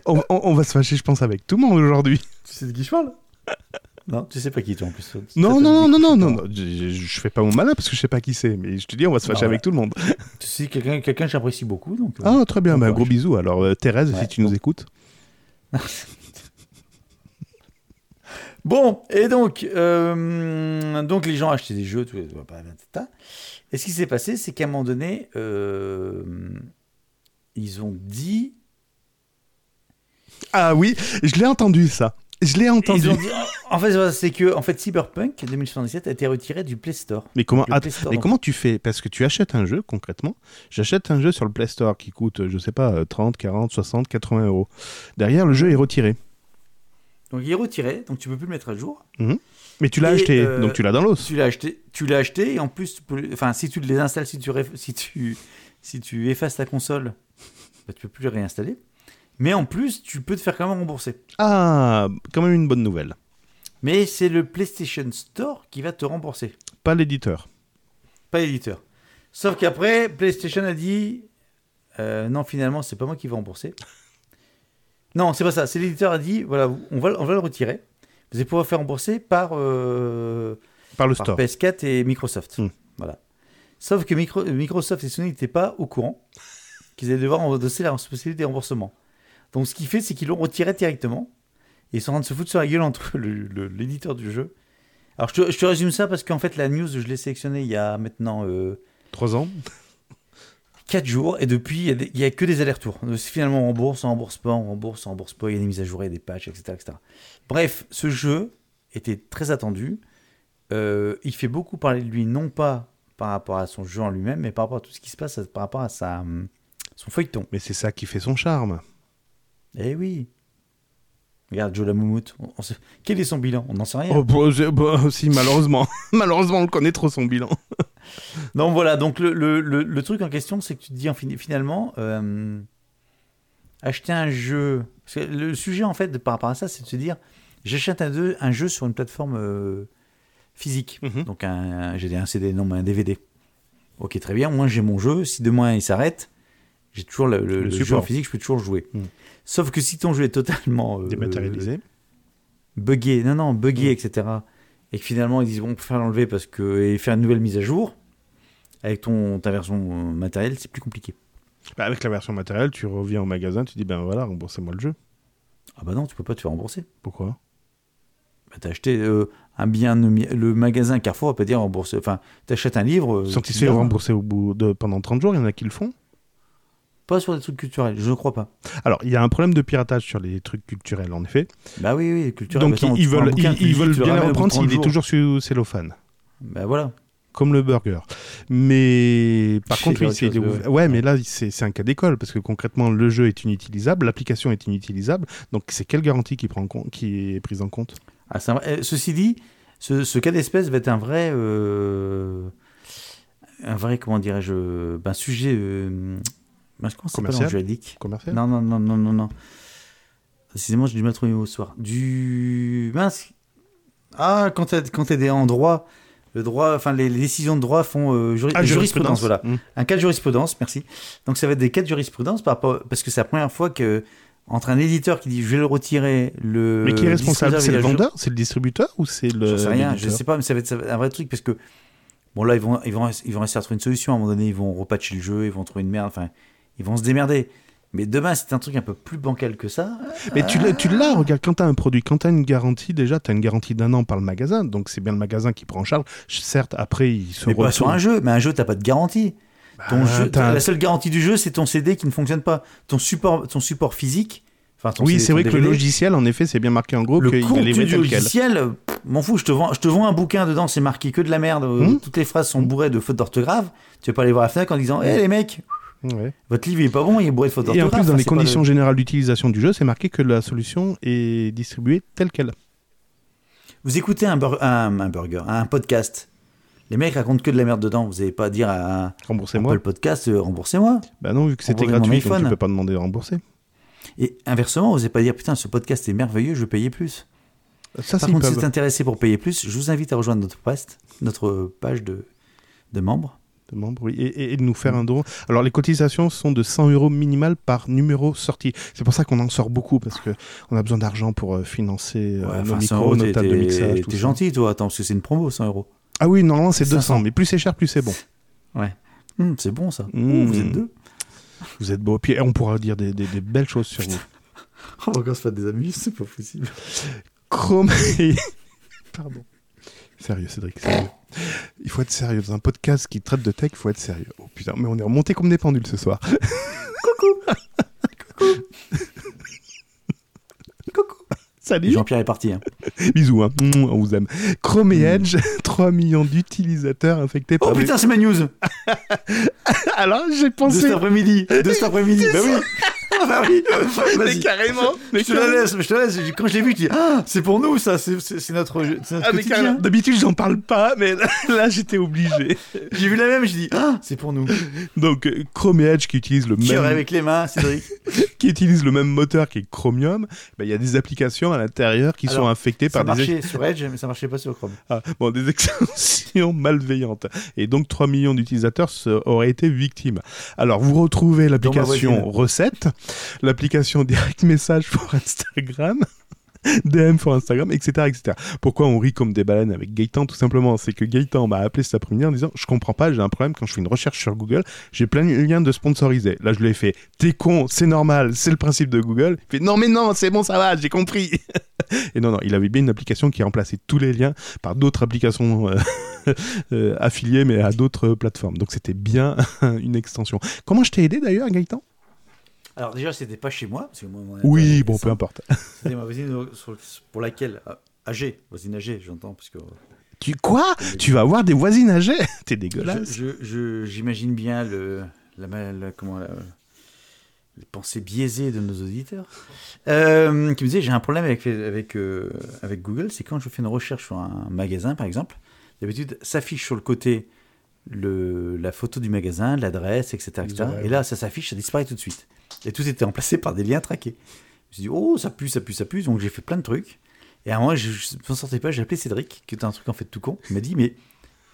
on, on- on va se fâcher, je pense, avec tout le monde aujourd'hui. tu sais de qui je parle? Non, tu sais pas qui toi en plus. Non, non, non, non, non, non. Je, je- fais pas mon malin parce que je sais pas qui c'est. Mais je te dis, on va se fâcher Bah, avec tout le monde. Tu sais quelqu'un, quelqu'un que j'apprécie beaucoup, donc. euh, Ah, très bien. Bah, courage. gros bisous. Alors, euh, Thérèse, si tu nous écoutes. Bon, et donc, euh, donc les gens achetaient des jeux, tout, ta. Et ce qui s'est passé, c'est qu'à un moment donné, euh, ils ont dit. Ah oui, je l'ai entendu ça. Je l'ai entendu. Ont en fait, c'est que en fait, Cyberpunk 2077 a été retiré du Play Store. Mais comment, Play Store, mais donc- comment tu fais? Parce que tu achètes un jeu, concrètement. J'achète un jeu sur le Play Store qui coûte, je sais pas, euh, 30, 40, 60, 80 euros. Derrière, le jeu est retiré. Donc il est retiré, donc tu peux plus le mettre à jour. Mais tu l'as Et, acheté, euh, donc tu l'as dans l'os. Tu l'as acheté, tu l'as acheté et en plus, peux, enfin, si tu les installes, si tu, si tu, si tu effaces ta console, bah, tu peux plus le réinstaller. Mais en plus, tu peux te faire quand même rembourser. Ah, quand même une bonne nouvelle. Mais c'est le PlayStation Store qui va te rembourser, Pas l'éditeur. pas l'éditeur. Sauf qu'après, PlayStation a dit euh, non, finalement, c'est pas moi qui vais rembourser. Non, c'est pas ça. C'est l'éditeur a dit voilà, on va, on va le retirer. Vous allez pouvoir faire rembourser par, euh, Par le par store. PS4 et Microsoft. Hmm. Voilà. Sauf que Micro- Microsoft et Sony n'étaient pas au courant qu'ils allaient devoir endosser la responsabilité des remboursements. Donc ce qui fait, c'est qu'ils l'ont retiré directement. Et ils sont en train de se foutre sur la gueule entre l'éditeur du jeu. Alors je te, je te résume ça parce qu'en fait la news, je l'ai sélectionnée il y a maintenant euh, Trois ans. 4 jours. Et depuis, il y a que des allers-retours. Finalement, on rembourse, on rembourse pas, on rembourse, on rembourse pas. Il y a des mises à jour, il y a des patchs, etc. etc. Bref, ce jeu était très attendu. Euh, il fait beaucoup parler de lui, non pas par rapport à son jeu en lui-même, mais par rapport à tout ce qui se passe, par rapport à sa, hum, son feuilleton. Mais c'est ça qui fait son charme. Eh oui. Regarde, Joe Lamoumout. On Quel est son bilan? On n'en sait rien. Oh, bah, bah, si, malheureusement. malheureusement, on connaît trop son bilan. Non, voilà, donc le, le, le, le truc en question, c'est que tu te dis en fin- finalement, euh, acheter un jeu. parce que le sujet, en fait, par rapport à ça, c'est de se dire j'achète un, jeu- un jeu sur une plateforme euh, physique. Mhm. Donc, un, un- j'ai un CD, non, mais un DVD. Ok, très bien, moi j'ai mon jeu. Si demain il s'arrête, j'ai toujours le, le- Le jeu support. en physique, je peux toujours jouer. Mhm. Sauf que si ton jeu est totalement euh, Dématérialisé. buggé, non, non, buggé, Mm. etc. Et que finalement, ils disent, bon, on peut faire l'enlever parce que, et faire une nouvelle mise à jour, avec ton, ta version euh, matérielle, c'est plus compliqué. Bah, avec la version matérielle, tu reviens au magasin, tu dis ben voilà, remboursez-moi le jeu. Ah bah non, tu peux pas te faire rembourser. Pourquoi? Bah, t'as acheté euh, un bien, le magasin Carrefour va pas dire rembourser. Enfin, t'achètes un livre. euh, Sans qu'ils tu se fait verras. rembourser au bout de pendant 30 jours, il y en a qui le font. Pas sur des trucs culturels, je ne crois pas. Alors, il y a un problème de piratage sur les trucs culturels, en effet. Bah oui, oui, culturel. Donc, bah, ils, veulent, bouquin, ils, veulent bien le ramènes au bout de reprendre 30 s'il est jours. toujours sous cellophane. Bah voilà. Comme le burger. Mais par contre, oui, c'est chose, ouais. mais là, c'est un cas d'école parce que concrètement, le jeu est inutilisable, l'application est inutilisable. Donc, c'est quelle garantie qui, prend en compte, qui est prise en compte? Ah, un euh, Ceci dit, ce, ce cas d'espèce va être un vrai, euh, un vrai, comment dirais-je, ben, sujet, euh, ben, Commercial juridique commercial Non, non, non, non, non, non. Décidément, j'ai du mal trouver au soir. Du. Mince Ah, quand t'as quand des en droit, le droit, enfin, les, les décisions de droit font euh, juri- Ah, jurisprudence, voilà. Hmm. Un cas de jurisprudence, merci. Donc, ça va être des cas de jurisprudence par rapport. Parce que c'est la première fois que. Entre un éditeur qui dit je vais le retirer, le. Mais qui est responsable? C'est le vendeur? C'est le distributeur Ou c'est le. J'en sais rien, je sais pas, mais ça va être ça va être un vrai truc parce que. Bon, là, ils vont, ils vont, ils vont essayer de trouver une solution. À un moment donné, ils vont repatcher le jeu, ils vont trouver une merde, enfin, ils vont se démerder. Mais demain, c'est un truc un peu plus bancal que ça. Mais tu l'as, tu l'as, regarde, quand tu as un produit, quand tu as une garantie, déjà, tu as une garantie d'un an par le magasin, donc c'est bien le magasin qui prend en charge. Certes, après, il se Mais pas sur un jeu, mais un jeu, t'as pas de garantie. Ton Bah, jeu, t'as- la seule garantie du jeu, c'est ton CD qui ne fonctionne pas. Ton support, ton support physique. Enfin, ton Oui, c'est ton vrai que le logiciel, en effet, c'est bien marqué en gros Le contenu livré du logiciel, m'en fous, je te, vends, je te vends un bouquin dedans, c'est marqué que de la merde, euh, Hmm. toutes les phrases sont bourrées de fautes d'orthographe. Tu vas pas aller voir la FNAC en disant Hé les mecs, Ouais. votre livre il est pas bon, il est bourré de fautes Et en plus, dans Enfin, les conditions le- générales d'utilisation du jeu, c'est marqué que la solution est distribuée telle qu'elle. Vous écoutez un, bur- un, un burger, un podcast. Les mecs racontent que de la merde dedans. Vous n'avez pas à dire à Remboursez-moi. Apple Podcast, euh, remboursez-moi. Bah non, vu que c'était gratuit, donc tu peux pas demander de rembourser. Et inversement, vous n'avez pas à dire putain, ce podcast est merveilleux, je veux payer plus. Ça, Par contre, si vous êtes intéressé pour payer plus, je vous invite à rejoindre notre post, notre page de, de membres. De membres, oui, et, de nous faire un don. Alors les cotisations sont de 100 euros minimal par numéro sorti. C'est pour ça qu'on en sort beaucoup parce que on a besoin d'argent pour euh, financer euh, Ouais, nos enfin, 100 micros, euros, nos t'es- tables de mixage. t'es gentil, toi. Attends, parce que c'est une promo, 100 euros. Ah oui, normalement c'est 200, 500. mais plus c'est cher, plus c'est bon. Ouais. Hum, c'est bon, ça. Mmh. Ouh, vous êtes deux. Vous êtes beau. Puis on pourra dire des, des- des belles choses sur vous. On va encore se faire des amis, c'est pas possible. Chrome. Pardon. Sérieux, Cédric, sérieux. Il faut être sérieux. Dans un podcast qui traite de tech, il faut être sérieux. Oh putain, mais on est remonté comme des pendules ce soir. Coucou. Salut. Jean-Pierre est parti. hein. Bisous, hein. On vous aime. Chrome et Edge, 3 millions d'utilisateurs infectés Oh par des- putain, c'est ma news Alors, j'ai De pensé... cet après-midi. De cet après-midi. Bah oui. Ah bah oui. Mais carrément mais Je te la carrément. laisse, je te la laisse. Quand je l'ai vu, je dis Ah, c'est pour nous ça, c'est notre, notre Ah, quotidien. D'habitude, j'en parle pas, mais là, j'étais obligé. J'ai vu la même, je dis Ah, c'est pour nous. Donc, euh, Chrome et Edge qui utilisent le Qui même... avec les mains, Cédric qui utilisent le même moteur qui est Chromium, ben, il y a des applications à l'intérieur qui sont infectées Ça par des, marchait sur Edge, mais ça marchait pas sur Chrome. Ah, bon, des extensions malveillantes. Et donc 3 millions d'utilisateurs auraient été victimes. Alors vous retrouvez l'application. Recette, l'application Direct Message pour Instagram. DM pour Instagram, etc., etc. Pourquoi on rit comme des baleines avec Gaëtan Tout simplement, c'est que Gaëtan m'a appelé cet après-midi en disant Je comprends pas, j'ai un problème quand je fais une recherche sur Google, j'ai plein de liens de sponsorisés. Là, je lui ai fait T'es con, c'est normal, c'est le principe de Google. Il fait Non, mais non, c'est bon, ça va, j'ai compris. Et non, non, il avait bien une application qui remplaçait tous les liens par d'autres applications euh, euh, affiliées, mais à d'autres plateformes. Donc c'était bien une extension. Comment je t'ai aidé d'ailleurs, Gaëtan? Alors déjà, c'était pas chez moi. Parce que moi, Oui, bon, peu importe. C'était ma voisine euh, pour laquelle. euh, âgée, voisine âgée, j'entends, parce que. Tu quoi? Tu vas avoir des voisines âgées T'es dégueulasse. J'imagine bien le, la, la- comment, la- les pensées biaisées de nos auditeurs. Euh, qui me disait j'ai un problème avec, avec, euh, avec Google, c'est quand je fais une recherche sur un magasin, par exemple, d'habitude s'affiche sur le côté le, la photo du magasin, l'adresse, etc. etc. Ouais. Et là, ça s'affiche, ça disparaît tout de suite. Et tout était remplacé par des liens traqués. Je me suis dit, oh, ça pue, ça pue, ça pue. Donc j'ai fait plein de trucs. Et à un moment, je ne m'en sortais pas, j'ai appelé Cédric, qui était un truc en fait tout con. Il m'a dit, mais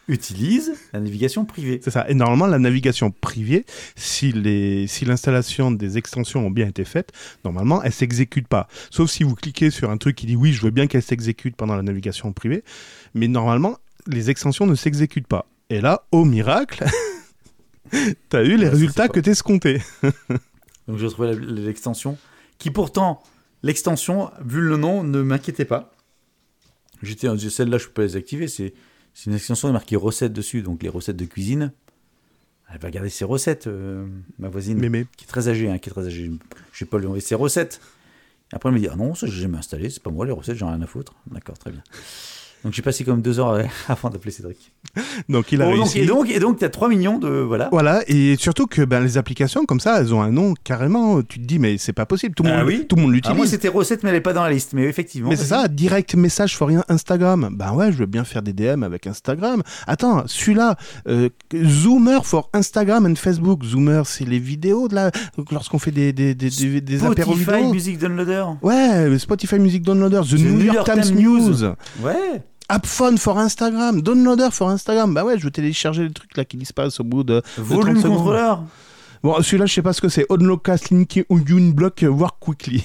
utilise la navigation privée. C'est ça. Et normalement, la navigation privée, si les, si l'installation des extensions ont bien été faites, normalement, elle s'exécute pas. Sauf si vous cliquez sur un truc qui dit oui, je veux bien qu'elle s'exécute pendant la navigation privée, mais normalement, les extensions ne s'exécutent pas. Et là, au miracle, t'as eu les Ouais, résultats que t'escomptais. Donc j'ai retrouvé la- l'extension, qui pourtant, l'extension, vu le nom, ne m'inquiétait pas. J'étais, celle-là, je peux pas les activer. C'est, une extension marquée recettes dessus, donc les recettes de cuisine. Elle va garder ses recettes, euh, ma voisine, qui est très âgée, hein, qui est très âgée. Je vais pas lui envoyer ses recettes. Après, elle me dit ah non, ça j'ai jamais installé, c'est pas moi les recettes, j'en ai rien à foutre. D'accord, très bien. Donc j'ai passé comme deux heures avant d'appeler Cédric. donc il a Oh, réussi. et donc, et donc, t'as 3 millions de voilà. Voilà, et surtout que ben, les applications comme ça, elles ont un nom carrément. Tu te dis, mais c'est pas possible, tout le Ah monde, oui tout le monde Ah, l'utilise. moi c'était recettes, mais elle est pas dans la liste. Mais effectivement. Mais c'est ça, direct message for Instagram. Ben ouais, je veux bien faire des DM avec Instagram. Attends, celui-là, euh, Zoomer for Instagram and Facebook. Zoomer, c'est les vidéos de la... lorsqu'on fait des, des, des, des, Spotify vidéo. Music Downloader. Ouais, Spotify Music Downloader, The, New, York, Times, News. Ouais. AppPhone for Instagram, Downloader for Instagram. Bah ouais, je veux télécharger les trucs là qui disparaissent au bout de. Volume 30 secondes. contrôleur. Bon, celui-là, je sais pas ce que c'est. Unlock Link Block Work Quickly.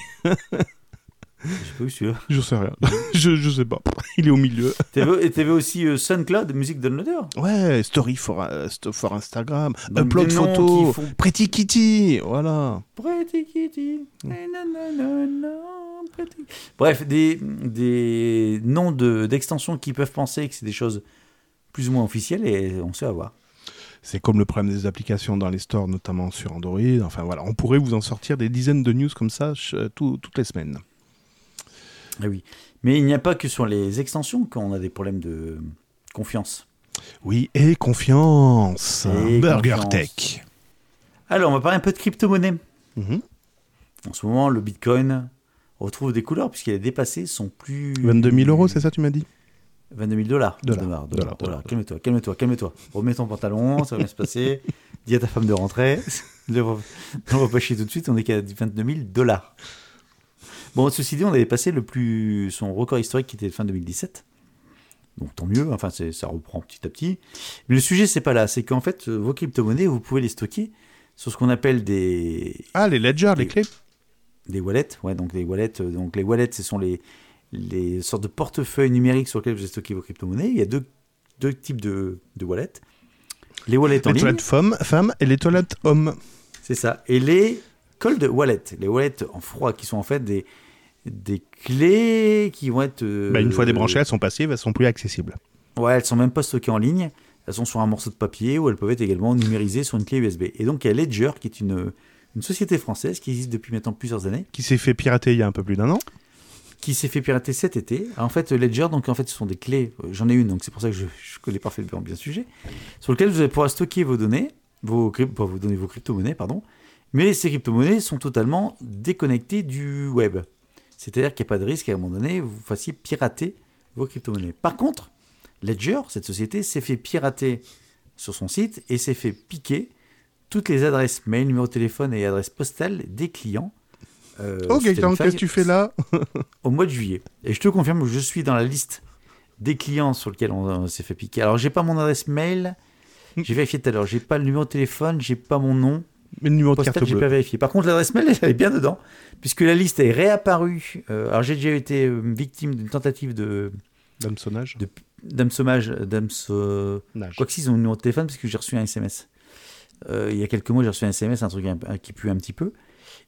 J'ai pas eu celui-là. je sais rien. je, je sais pas. Il est au milieu. T'avais et t'avais aussi euh, SoundCloud Music Downloader. Ouais, Story for, euh, for Instagram, Donc, Upload photo, font- Pretty Kitty, voilà. Pretty Kitty. Nananana, Bref, des, des noms de- d'extensions qui peuvent penser que c'est des choses plus ou moins officielles et on sait avoir. C'est comme le problème des applications dans les stores, notamment sur Android. Enfin voilà, on pourrait vous en sortir des dizaines de news comme ça tout- toutes les semaines. Ah oui. Mais il n'y a pas que sur les extensions qu'on a des problèmes de confiance. Oui, et confiance. Et Burger confiance. Tech. Alors, on va parler un peu de crypto-monnaie. Mhm. En ce moment, le Bitcoin retrouve des couleurs puisqu'il a dépassé son plus. 22 000 euros, c'est ça tu m'as dit 22 000 dollars. Dollars. Dollars, Dollars. Calme-toi, calme-toi, calme-toi. Remets ton pantalon, ça va bien se passer. Dis à ta femme de rentrer. Ne va, ne va pas chier tout de suite, on est qu'à 22 000 dollars. Bon, ceci dit, on avait passé le plus son record historique qui était de fin 2017. Donc tant mieux, enfin ça reprend petit à petit. Mais le sujet, c'est pas là, c'est qu'en fait, vos crypto-monnaies, vous pouvez les stocker sur ce qu'on appelle des, Ah, les ledgers, les clés. Des wallets, ouais, donc les wallets, euh, donc les wallets, ce sont les, les sortes de portefeuilles numériques sur lesquels vous stockez vos crypto-monnaies. Il y a deux, deux types de, de wallets. Les wallets en Les ligne, toilettes femmes, femmes et les toilettes hommes. c'est ça, et les cold wallets, les wallets en froid, qui sont en fait des, des clés qui vont être... euh, Bah, une fois débranchées, elles sont passives, elles sont plus accessibles. Ouais, elles sont même pas stockées en ligne. Elles sont sur un morceau de papier ou elles peuvent être également numérisées sur une clé USB. Et donc il y a Ledger, qui est une, une société française qui existe depuis maintenant plusieurs années, Qui s'est fait pirater il y a un peu plus d'un an. qui s'est fait pirater cet été. Alors, en fait, Ledger, donc en fait, ce sont des clés. euh, J'en ai une, donc c'est pour ça que je, je connais parfaitement bien ce sujet. Sur lequel vous allez pouvoir stocker vos données, vos, pas vos données, vos crypto-monnaies, pardon. Mais ces crypto-monnaies sont totalement déconnectées du web. C'est-à-dire qu'il n'y a pas de risque qu'à un moment donné, vous fassiez pirater vos crypto-monnaies. Par contre, Ledger, cette société, s'est fait pirater sur son site et s'est fait piquer toutes les adresses mail, numéro de téléphone et adresses postales des clients. euh, Oh, Gaëtan, qu'est-ce que tu fais là au mois de juillet. Et je te confirme que je suis dans la liste des clients sur lesquels on, on s'est fait piquer. Alors, j'ai pas mon adresse mail. J'ai vérifié tout à l'heure. J'ai pas le numéro de téléphone. J'ai pas mon nom. Mais le numéro de Postal, carte j'ai pas vérifié. Par contre, l'adresse mail, elle est bien dedans. Puisque la liste est réapparue. Euh, alors, j'ai déjà été euh, victime d'une tentative de D'hameçonnage. De- d'hameçonnage. d'hameço- Nage. Quoi que si, ils ont le numéro de téléphone, parce que j'ai reçu un SMS. Euh, il y a quelques mois, j'ai reçu un SMS, un truc qui pue un petit peu.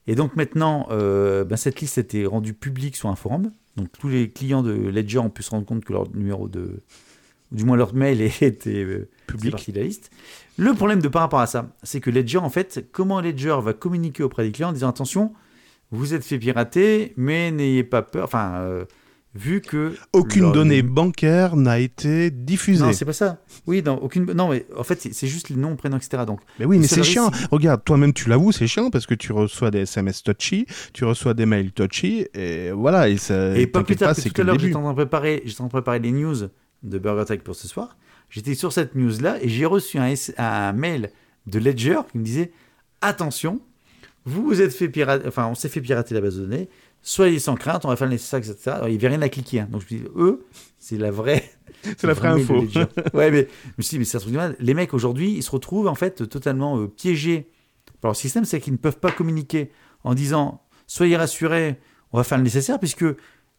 Et donc maintenant, euh, ben, cette liste a été rendue publique sur un forum. Donc tous les clients de Ledger ont pu se rendre compte que leur numéro de. ou du moins leur mail était euh, Public. la liste. Le problème de par rapport à ça, c'est que Ledger, en fait, comment Ledger va communiquer auprès des clients en disant attention, vous êtes fait pirater, mais n'ayez pas peur. Enfin, euh, vu que. Aucune leur- donnée bancaire n'a été diffusée. Non, c'est pas ça. Oui, dans aucune. Non, mais en fait, c'est- juste les noms, prénoms, etc. Donc, Mais oui, mais C'est chiant. Regarde, toi-même, tu l'avoues, c'est chiant parce que tu reçois des SMS touchy, tu reçois des mails touchy, et voilà. Et, ça, Et pas plus tard que c'est tout que à l'heure, j'étais en train de préparer, j'étais en train de préparer les news de BurgerTech pour ce soir. J'étais sur cette news-là et j'ai reçu un, un mail de Ledger qui me disait attention, vous vous êtes fait pirater, enfin, on s'est fait pirater la base de données. Soyez sans crainte, on va faire le nécessaire, etc. Alors, il n'y avait rien à cliquer. hein. Donc je me dis, eux, c'est la vraie. C'est la vraie info. Ouais, mais je me suis dit, mais un truc de malade. Les mecs aujourd'hui, ils se retrouvent en fait totalement euh, piégés par leur système, c'est qu'ils ne peuvent pas communiquer en disant soyez rassurés, on va faire le nécessaire, puisque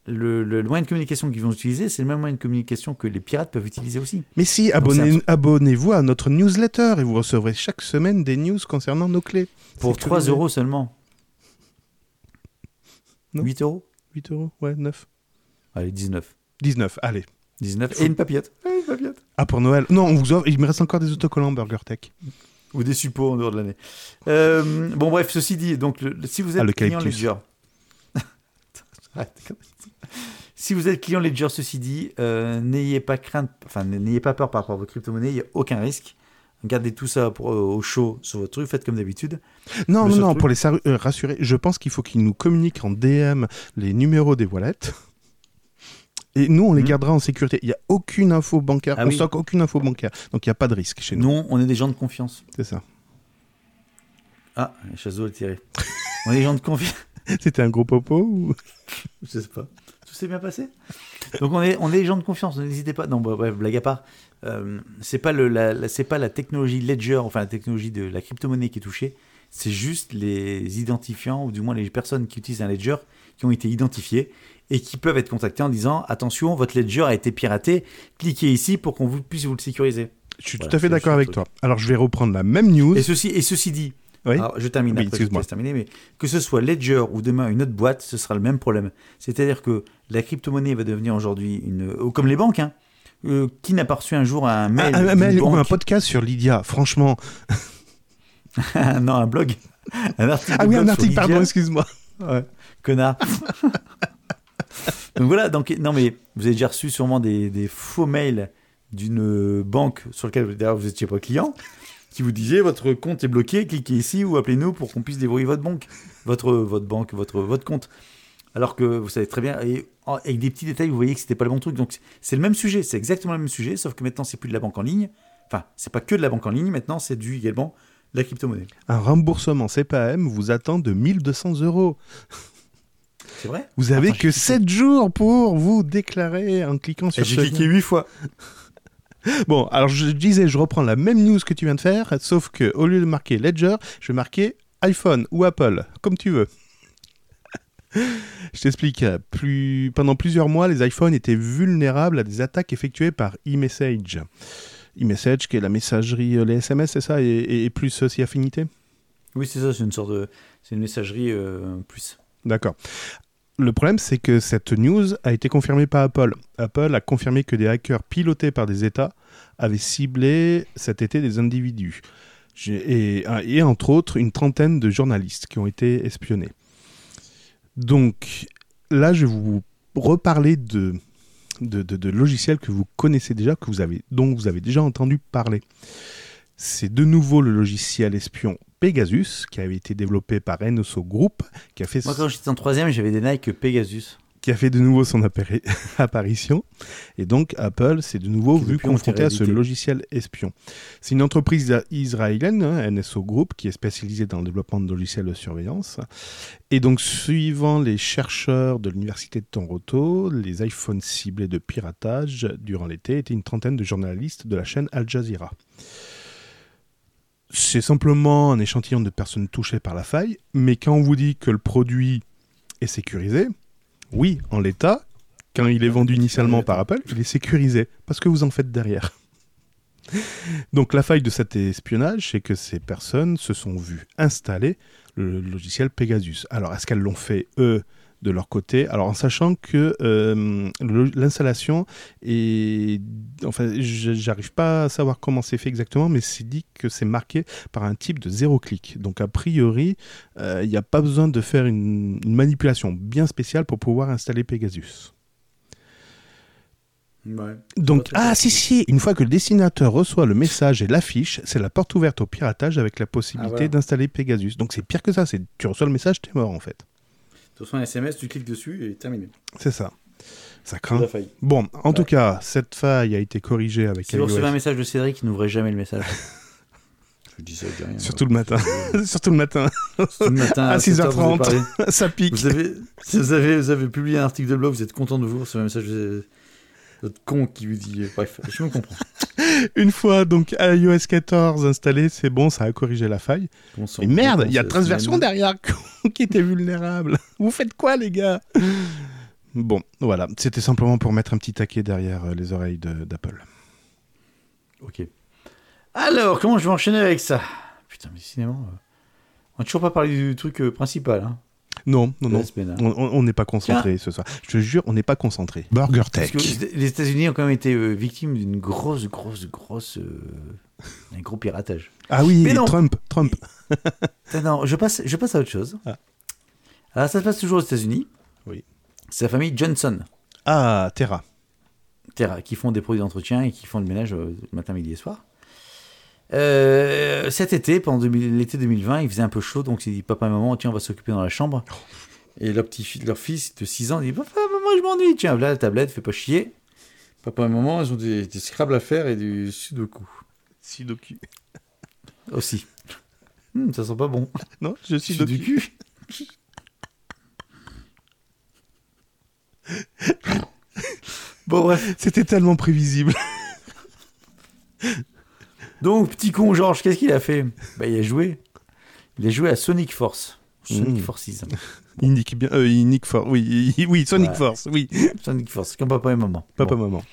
le, le moyen de communication qu'ils vont utiliser, c'est le même moyen de communication que les pirates peuvent utiliser aussi. Mais si, un abonnez- abonnez-vous à notre newsletter et vous recevrez chaque semaine des news concernant nos clés. Pour C'est 3 curieux. euros seulement. Non. 8 euros 8 euros Ouais, 9. Allez, 19. 19, allez. 19. Et une papillette. Et une papillette. Ah, pour Noël Non, on vous offre. Il me reste encore des autocollants BurgerTech. Ou des suppos en dehors de l'année. Euh, bon, bref, ceci dit, donc le- si vous Ah, êtes le client. Ledger. Si vous êtes client Ledger, ceci dit, euh, n'ayez pas crainte, enfin, n'ayez pas peur par rapport à vos crypto-monnaies, il n'y a aucun risque. Gardez tout ça pour, euh, au chaud sur votre truc, faites comme d'habitude. Non, non, non, truc- pour les euh, rassurer, je pense qu'il faut qu'ils nous communiquent en DM les numéros des wallets. Et nous, on les Mhm. gardera en sécurité. Il n'y a aucune info bancaire. Ah on oui. stocke aucune info bancaire. Donc il n'y a pas de risque chez nous. Non, on est des gens de confiance. C'est ça. Ah, chaseau est tiré. on est des gens de confiance. C'était un gros popo ou... Je sais pas. Tout s'est bien passé? Donc on est, on est des gens de confiance. N'hésitez pas. Non, bah, bref, blague à part. Euh, c'est pas le, la, la- c'est pas la technologie Ledger, enfin la technologie de la crypto-monnaie qui est touchée. C'est juste les identifiants ou du moins les personnes qui utilisent un Ledger qui ont été identifiées et qui peuvent être contactés en disant attention, votre Ledger a été piraté. Cliquez ici pour qu'on vous puisse vous le sécuriser. Je suis Voilà, tout à fait d'accord avec toi. Alors je vais reprendre la même news. Et ceci, et ceci dit, Oui. alors, je termine Oui, après, excuse-moi. je te laisse terminer, mais que ce soit Ledger ou demain une autre boîte, ce sera le même problème. C'est-à-dire que la crypto-monnaie va devenir aujourd'hui une, comme les banques, hein. Euh, qui n'a pas reçu un jour un mail, un, un d'une mail ou un podcast sur Lydia, franchement. non, un blog, un article. Ah oui, un article, pardon, excuse-moi. connard. donc voilà, donc non mais vous avez déjà reçu sûrement des, des faux mails d'une banque sur lequel d'ailleurs vous n'étiez pas client, qui vous disait votre compte est bloqué, cliquez ici ou appelez-nous pour qu'on puisse déverrouiller votre banque, votre votre banque, votre votre compte. Alors que vous savez très bien, et avec des petits détails, vous voyez que c'était pas le bon truc. Donc c'est le même sujet, c'est exactement le même sujet, sauf que maintenant c'est plus de la banque en ligne. Enfin, c'est pas que de la banque en ligne, maintenant c'est du également de la crypto-monnaie. Un remboursement CPAM vous attend de 1200 euros. C'est vrai? Vous avez Attends, que j'ai cliqué. 7 jours pour vous déclarer en cliquant sur Et J'ai cliqué lien. 8 fois. Bon, alors je disais, je reprends la même news que tu viens de faire, sauf que au lieu de marquer Ledger, je vais marquer iPhone ou Apple, comme tu veux. Je t'explique. Plus... Pendant plusieurs mois, les iPhones étaient vulnérables à des attaques effectuées par eMessage. eMessage, qui est la messagerie, euh, les SMS, c'est ça, et, et- et plus aussi affinité? Oui, c'est ça, c'est une sorte de. C'est une messagerie euh, plus. D'accord. Le problème, c'est que cette news a été confirmée par Apple. Apple a confirmé que des hackers pilotés par des États avaient ciblé cet été des individus. Et entre autres, une trentaine de journalistes qui ont été espionnés. Donc là, je vais vous reparler de, de, logiciels que vous connaissez déjà, que vous avez, dont vous avez déjà entendu parler. C'est de nouveau le logiciel espion Pegasus, qui avait été développé par NSO Group, qui a fait Moi, quand j'étais en troisième, j'avais des Nike Pegasus. Qui a fait de nouveau son appari- apparition. Et donc, Apple s'est de nouveau Qui vu confronté à ce logiciel espion. C'est une entreprise israélienne, hein, NSO Group, qui est spécialisée dans le développement de logiciels de surveillance. Et donc, suivant les chercheurs de l'Université de Toronto, les iPhones ciblés de piratage durant l'été étaient une trentaine de journalistes de la chaîne Al Jazeera. C'est simplement un échantillon de personnes touchées par la faille, mais quand on vous dit que le produit est sécurisé, oui, en l'état, quand il est vendu initialement par Apple, il est sécurisé, parce que vous en faites derrière. Donc la faille de cet espionnage, c'est que ces personnes se sont vues installer le logiciel Pegasus. Alors est-ce qu'elles l'ont fait eux de leur côté Alors en sachant que euh, l'installation est... Enfin, je- j'arrive pas à savoir comment c'est fait exactement, mais c'est dit que c'est marqué par un type de zéro clic. Donc a priori, euh, il n'y a pas besoin de faire une, une manipulation bien spéciale pour pouvoir installer Pegasus. Ouais. Donc, ah si, si, une fois que le destinateur reçoit le message et l'affiche, c'est la porte ouverte au piratage avec la possibilité Ah, voilà. d'installer Pegasus. Donc c'est pire que ça, c'est tu reçois le message, t'es mort en fait. Tu reçois un SMS, tu cliques dessus et terminé. C'est ça. Ça craint. la faille. Bon, en tout cas, cette faille a été corrigée avec Si vous recevez un message de Cédric, n'ouvrez jamais le message. Je dis ça, je dis rien. Surtout le matin. Surtout le matin. Surtout le matin À 7 heures, vous avez 6h30. parlé. ça pique. Vous avez, si vous avez, vous avez publié un article de blog, vous êtes content de vous recevoir un message de con qui dit. Bref, je me comprends. Une fois donc iOS 14 installé, c'est bon, ça a corrigé la faille. Bon sang, Et merde, il y a c'est- Transversion c'est- derrière qui était vulnérable. Vous faites quoi, les gars? Bon, voilà, c'était simplement pour mettre un petit taquet derrière euh, les oreilles d'Apple. Ok. Alors, comment je vais enchaîner avec ça? Putain, mais décidément. euh, On n'a toujours pas parlé du truc euh, principal. Hein, Non, non, non. On- n'est pas concentré ce soir. Je te jure, on n'est pas concentré. Burger Parce que les- États-Unis ont quand même été euh, victimes d'une grosse, grosse, grosse. euh, un gros piratage. Ah oui, Mais non. Trump, Trump. Non, je passe, je passe à autre chose. Ah. Alors, ça se passe toujours aux États-Unis. Oui. C'est la famille Johnson. Ah, Terra. Terra, qui font des produits d'entretien et qui font le ménage euh, matin, midi et soir. Euh, cet été, pendant 2000 l'été 2020, il faisait un peu chaud, donc il dit papa et maman, tiens, on va s'occuper dans la chambre. Et leur petit leur fils de 6 ans il dit papa, maman, je m'ennuie, tiens, voilà la tablette, fais pas chier. Papa et maman, ils ont des, des Scrabble à faire et du Sudoku Sudoku. aussi. Hmm, ça sent pas bon. Non, je suis Sudoku. Sudoku. bon, bref. C'était tellement prévisible. Donc, petit con Georges, qu'est-ce qu'il a fait? Bah, Il a joué. Il a joué à Sonic Force. Sonic Mm. Forces. Il nique bien. Euh. Oui, oui, Sonic Ouais. Force. Oui, Sonic Force, comme papa et maman. papa, Bon. maman.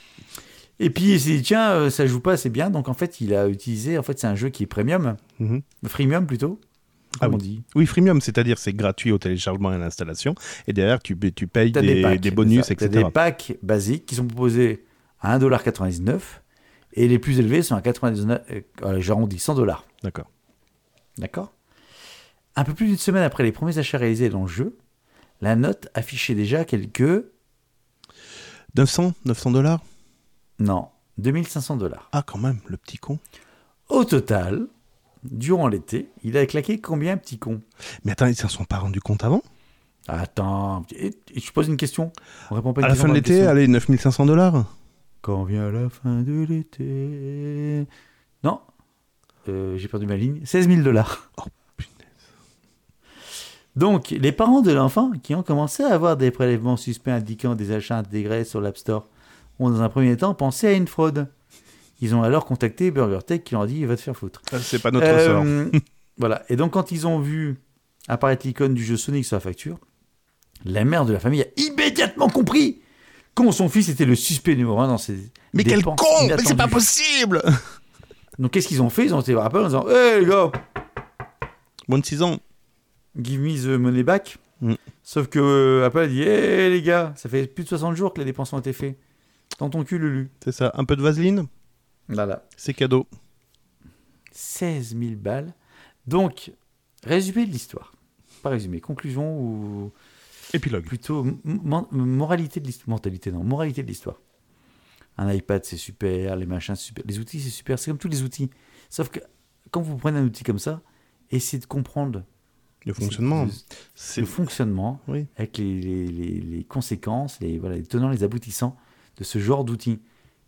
Et puis il s'est dit, tiens, euh, ça joue pas assez bien. Donc en fait, il a utilisé. En fait, c'est un jeu qui est premium. Mhm. Freemium plutôt. Ah Comme on oui. dit. Oui, freemium, c'est-à-dire c'est gratuit au téléchargement et à l'installation. Et derrière, tu, tu payes des, des, packs. des bonus, etc. des packs basiques qui sont proposés à 1,99$. Et les plus élevés sont à 99$. Euh, J'arrondis 100 dollars. D'accord. D'accord? Un peu plus d'une semaine après les premiers achats réalisés dans le jeu, la note affichait déjà quelques. 900 900 dollars? Non, 2500 dollars. Ah, quand même, le petit con. Au total, durant l'été, il a claqué combien, petit con? Mais attends, ils s'en sont pas rendus compte avant? Attends, et, et je pose une question. On répond pas à la question fin de l'été, allez, 9500 dollars. Quand vient la fin de l'été. Non, Euh, j'ai perdu ma ligne. 16 000 dollars. Oh. Donc, les parents de l'enfant qui ont commencé à avoir des prélèvements suspects indiquant des achats intégrés sur l'App Store ont dans un premier temps pensé à une fraude. Ils ont alors contacté BurgerTech qui leur a dit va te faire foutre. Ça, C'est pas notre Euh, sort. voilà. Et donc, quand ils ont vu apparaître l'icône du jeu Sonic sur la facture, la mère de la famille a immédiatement compris son fils était le suspect numéro un dans ses Mais quel con Mais c'est pas possible Donc, qu'est-ce qu'ils ont fait? Ils ont été Apple en disant Hey les gars, 6 ans. give me the money back. Mm. Sauf que euh, Apple a dit Hey les gars, ça fait plus de 60 jours que les dépenses ont été faites. Dans ton cul, Lulu. C'est ça. Un peu de vaseline, Voilà. c'est cadeau. 16 000 balles. Donc, résumé de l'histoire. Pas résumé, conclusion ou Épilogue. plutôt moralité de l'histoire. Mentalité, non, moralité de l'histoire. Un iPad, c'est super, les machins, c'est super. Les outils, c'est super. C'est comme tous les outils. Sauf que quand vous prenez un outil comme ça, essayez de comprendre Le fonctionnement. le, le fonctionnement Oui. avec les, les- les- les conséquences, les, voilà, les tenants, les aboutissants de ce genre d'outils.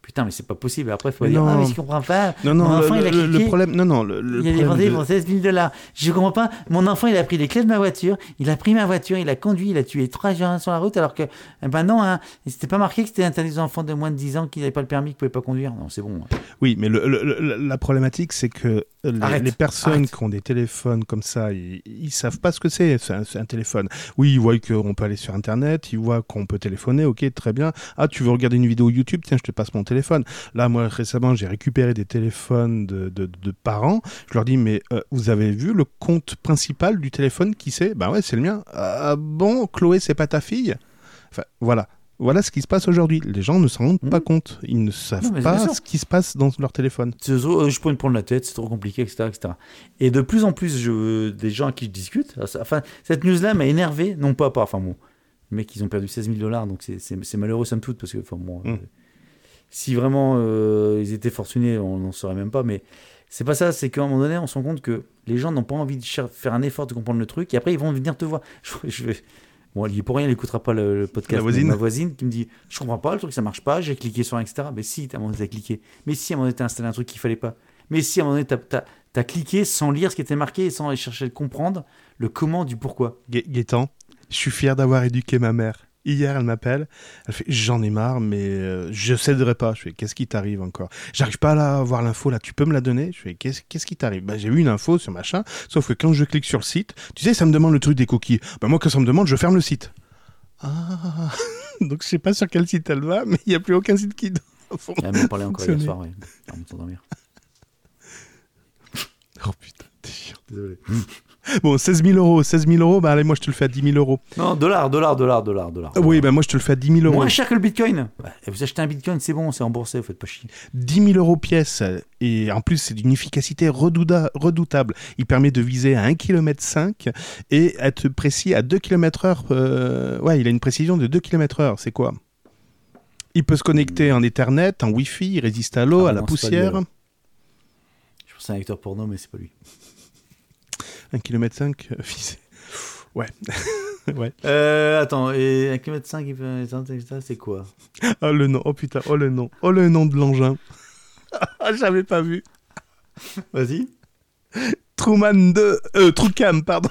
Putain, mais c'est pas possible. Après, il faut Mais dire non. Ah, mais je comprends pas. Non, non, Mon le, enfant, il a le- le cliqué. problème. Non, non, le, le il a problème de- pour 16 000 dollars. Je comprends pas. Mon enfant, il a pris les clés de ma voiture. Il a pris ma voiture. Il a conduit. Il a tué trois gens sur la route. Alors que, eh ben non, hein, c'était pas marqué que c'était interdit aux enfants de moins de 10 ans qui n'avaient pas le permis, qui pouvaient pas conduire. Non, c'est bon. Oui, mais le- le- le- la problématique, c'est que les, Arrête, les personnes arrête. qui ont des téléphones comme ça, ils, ils savent pas ce que c'est, c'est un, un téléphone. Oui, ils voient qu'on peut aller sur Internet, ils voient qu'on peut téléphoner, ok, très bien. Ah, tu veux regarder une vidéo YouTube, tiens, je te passe mon téléphone. Là, moi, récemment, j'ai récupéré des téléphones de, de- de parents. Je leur dis, mais euh, vous avez vu le compte principal du téléphone qui c'est? Ben ouais, c'est le mien. Ah bon, Chloé, c'est pas ta fille? Enfin, voilà. Voilà ce qui se passe aujourd'hui. Les gens ne s'en rendent pas compte. Ils ne savent Non, pas ce qui se passe dans leur téléphone. Trop- euh, je peux me prendre la tête, c'est trop compliqué, etc., etc. Et de plus en plus, je, des gens à qui je discute, enfin, cette news-là m'a énervé, non pas par, enfin bon, les mecs, ils ont perdu 16 000 dollars, donc c'est malheureux somme toute, parce que, enfin bon, Mm. euh, si vraiment euh, ils étaient fortunés, on n'en saurait même pas, mais c'est pas ça, c'est qu'à un moment donné, on se rend compte que les gens n'ont pas envie de faire un effort de comprendre le truc, et après, ils vont venir te voir. Je, je vais- Bon, il est pour rien, il n'écoutera pas le, le podcast. La voisine. Ma voisine qui me dit Je comprends pas, le truc ça marche pas, j'ai cliqué sur un, etc. Mais si, à un moment donné, t'as cliqué. Mais si, à un moment donné, t'as installé un truc qu'il fallait pas. Mais si, à un moment donné, t'as, t'as- t'as cliqué sans lire ce qui était marqué et sans aller chercher à comprendre le comment du pourquoi. Gaëtan, je suis fier d'avoir éduqué ma mère. Hier, elle m'appelle, elle fait J'en ai marre, mais euh, je céderai pas. Je fais Qu'est-ce qui t'arrive encore? J'arrive pas à avoir l'info là, tu peux me la donner? Je fais Qu'est-ce qui t'arrive? Bah, J'ai vu une info sur machin, sauf que quand je clique sur le site, tu sais, ça me demande le truc des cookies. Bah, moi, quand ça me demande, je ferme le site. Ah Donc, je sais pas sur quel site elle va, mais il n'y a plus aucun site qui. fond- Elle m'en parlait encore hier soir, ouais. Avant de s'endormir. Oh putain, t'es chiant. Désolé. Bon, 16 000 euros, 16 000 euros, bah allez, moi je te le fais à 10 000 euros. Non, dollars, dollars, dollars, dollars, dollars. Oui, bah moi je te le fais à 10 000 euros. Moins cher que le bitcoin. Bah, vous achetez un bitcoin, c'est bon, c'est remboursé, vous faites pas chier. 10 000 euros pièce. Et en plus, c'est d'une efficacité redoutable. Il permet de viser à 1,5 km et être précis à 2 km heure. euh, Ouais, il a une précision de 2 km heure. C'est quoi? Il peut se connecter en Ethernet, en Wi-Fi, il résiste à l'eau, Ah à la non, c'est lui, poussière. Je pense à un acteur porno, mais c'est pas lui. 1 km 5 visé. Ouais. ouais. Euh, attends, et 1 km 5, il peut... ça, c'est quoi? Oh le nom, oh putain, oh le nom, oh le nom de l'engin. J'avais pas vu. Vas-y. Truman 2, euh, Trucam, pardon.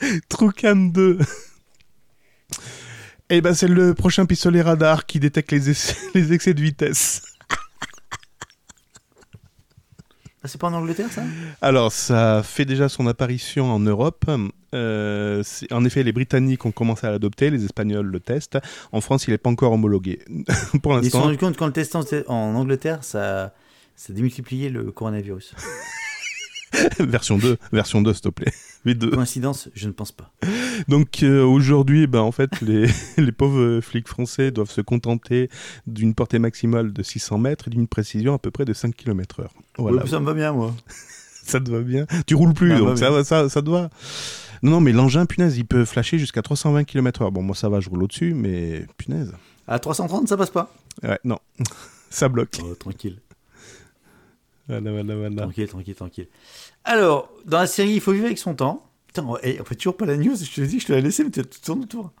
Trucam 2. Eh ben, c'est le prochain pistolet radar qui détecte les excès de vitesse. Ah, c'est pas en Angleterre, ça? Alors, ça fait déjà son apparition en Europe. Euh, en effet, les Britanniques ont commencé à l'adopter, les Espagnols le testent. En France, il n'est pas encore homologué. Pour Ils se sont l'instant, rendus compte qu'en le testant en Angleterre, ça, ça démultipliait le coronavirus. version 2, version 2, s'il te plaît. V2. Coïncidence, je ne pense pas. Donc euh, aujourd'hui, ben, en fait, les, les pauvres flics français doivent se contenter d'une portée maximale de 600 mètres et d'une précision à peu près de 5 km heure. Voilà, Ouais, ça me va bien, moi. ça te va bien. Tu roules plus, donc ça, oui. va, ça, ça te va. Non, non, mais l'engin, punaise, il peut flasher jusqu'à 320 km heure. Bon, moi ça va, je roule au-dessus, mais punaise. À 330, ça passe pas. Ouais, non, ça bloque. Oh, tranquille. Voilà, voilà, voilà. Tranquille, tranquille, tranquille. Alors, dans la série, il faut vivre avec son temps. Putain, on, eh, fait toujours pas la news. Je te l'ai dit, je te l'ai laissé, mais tu tout tournes autour.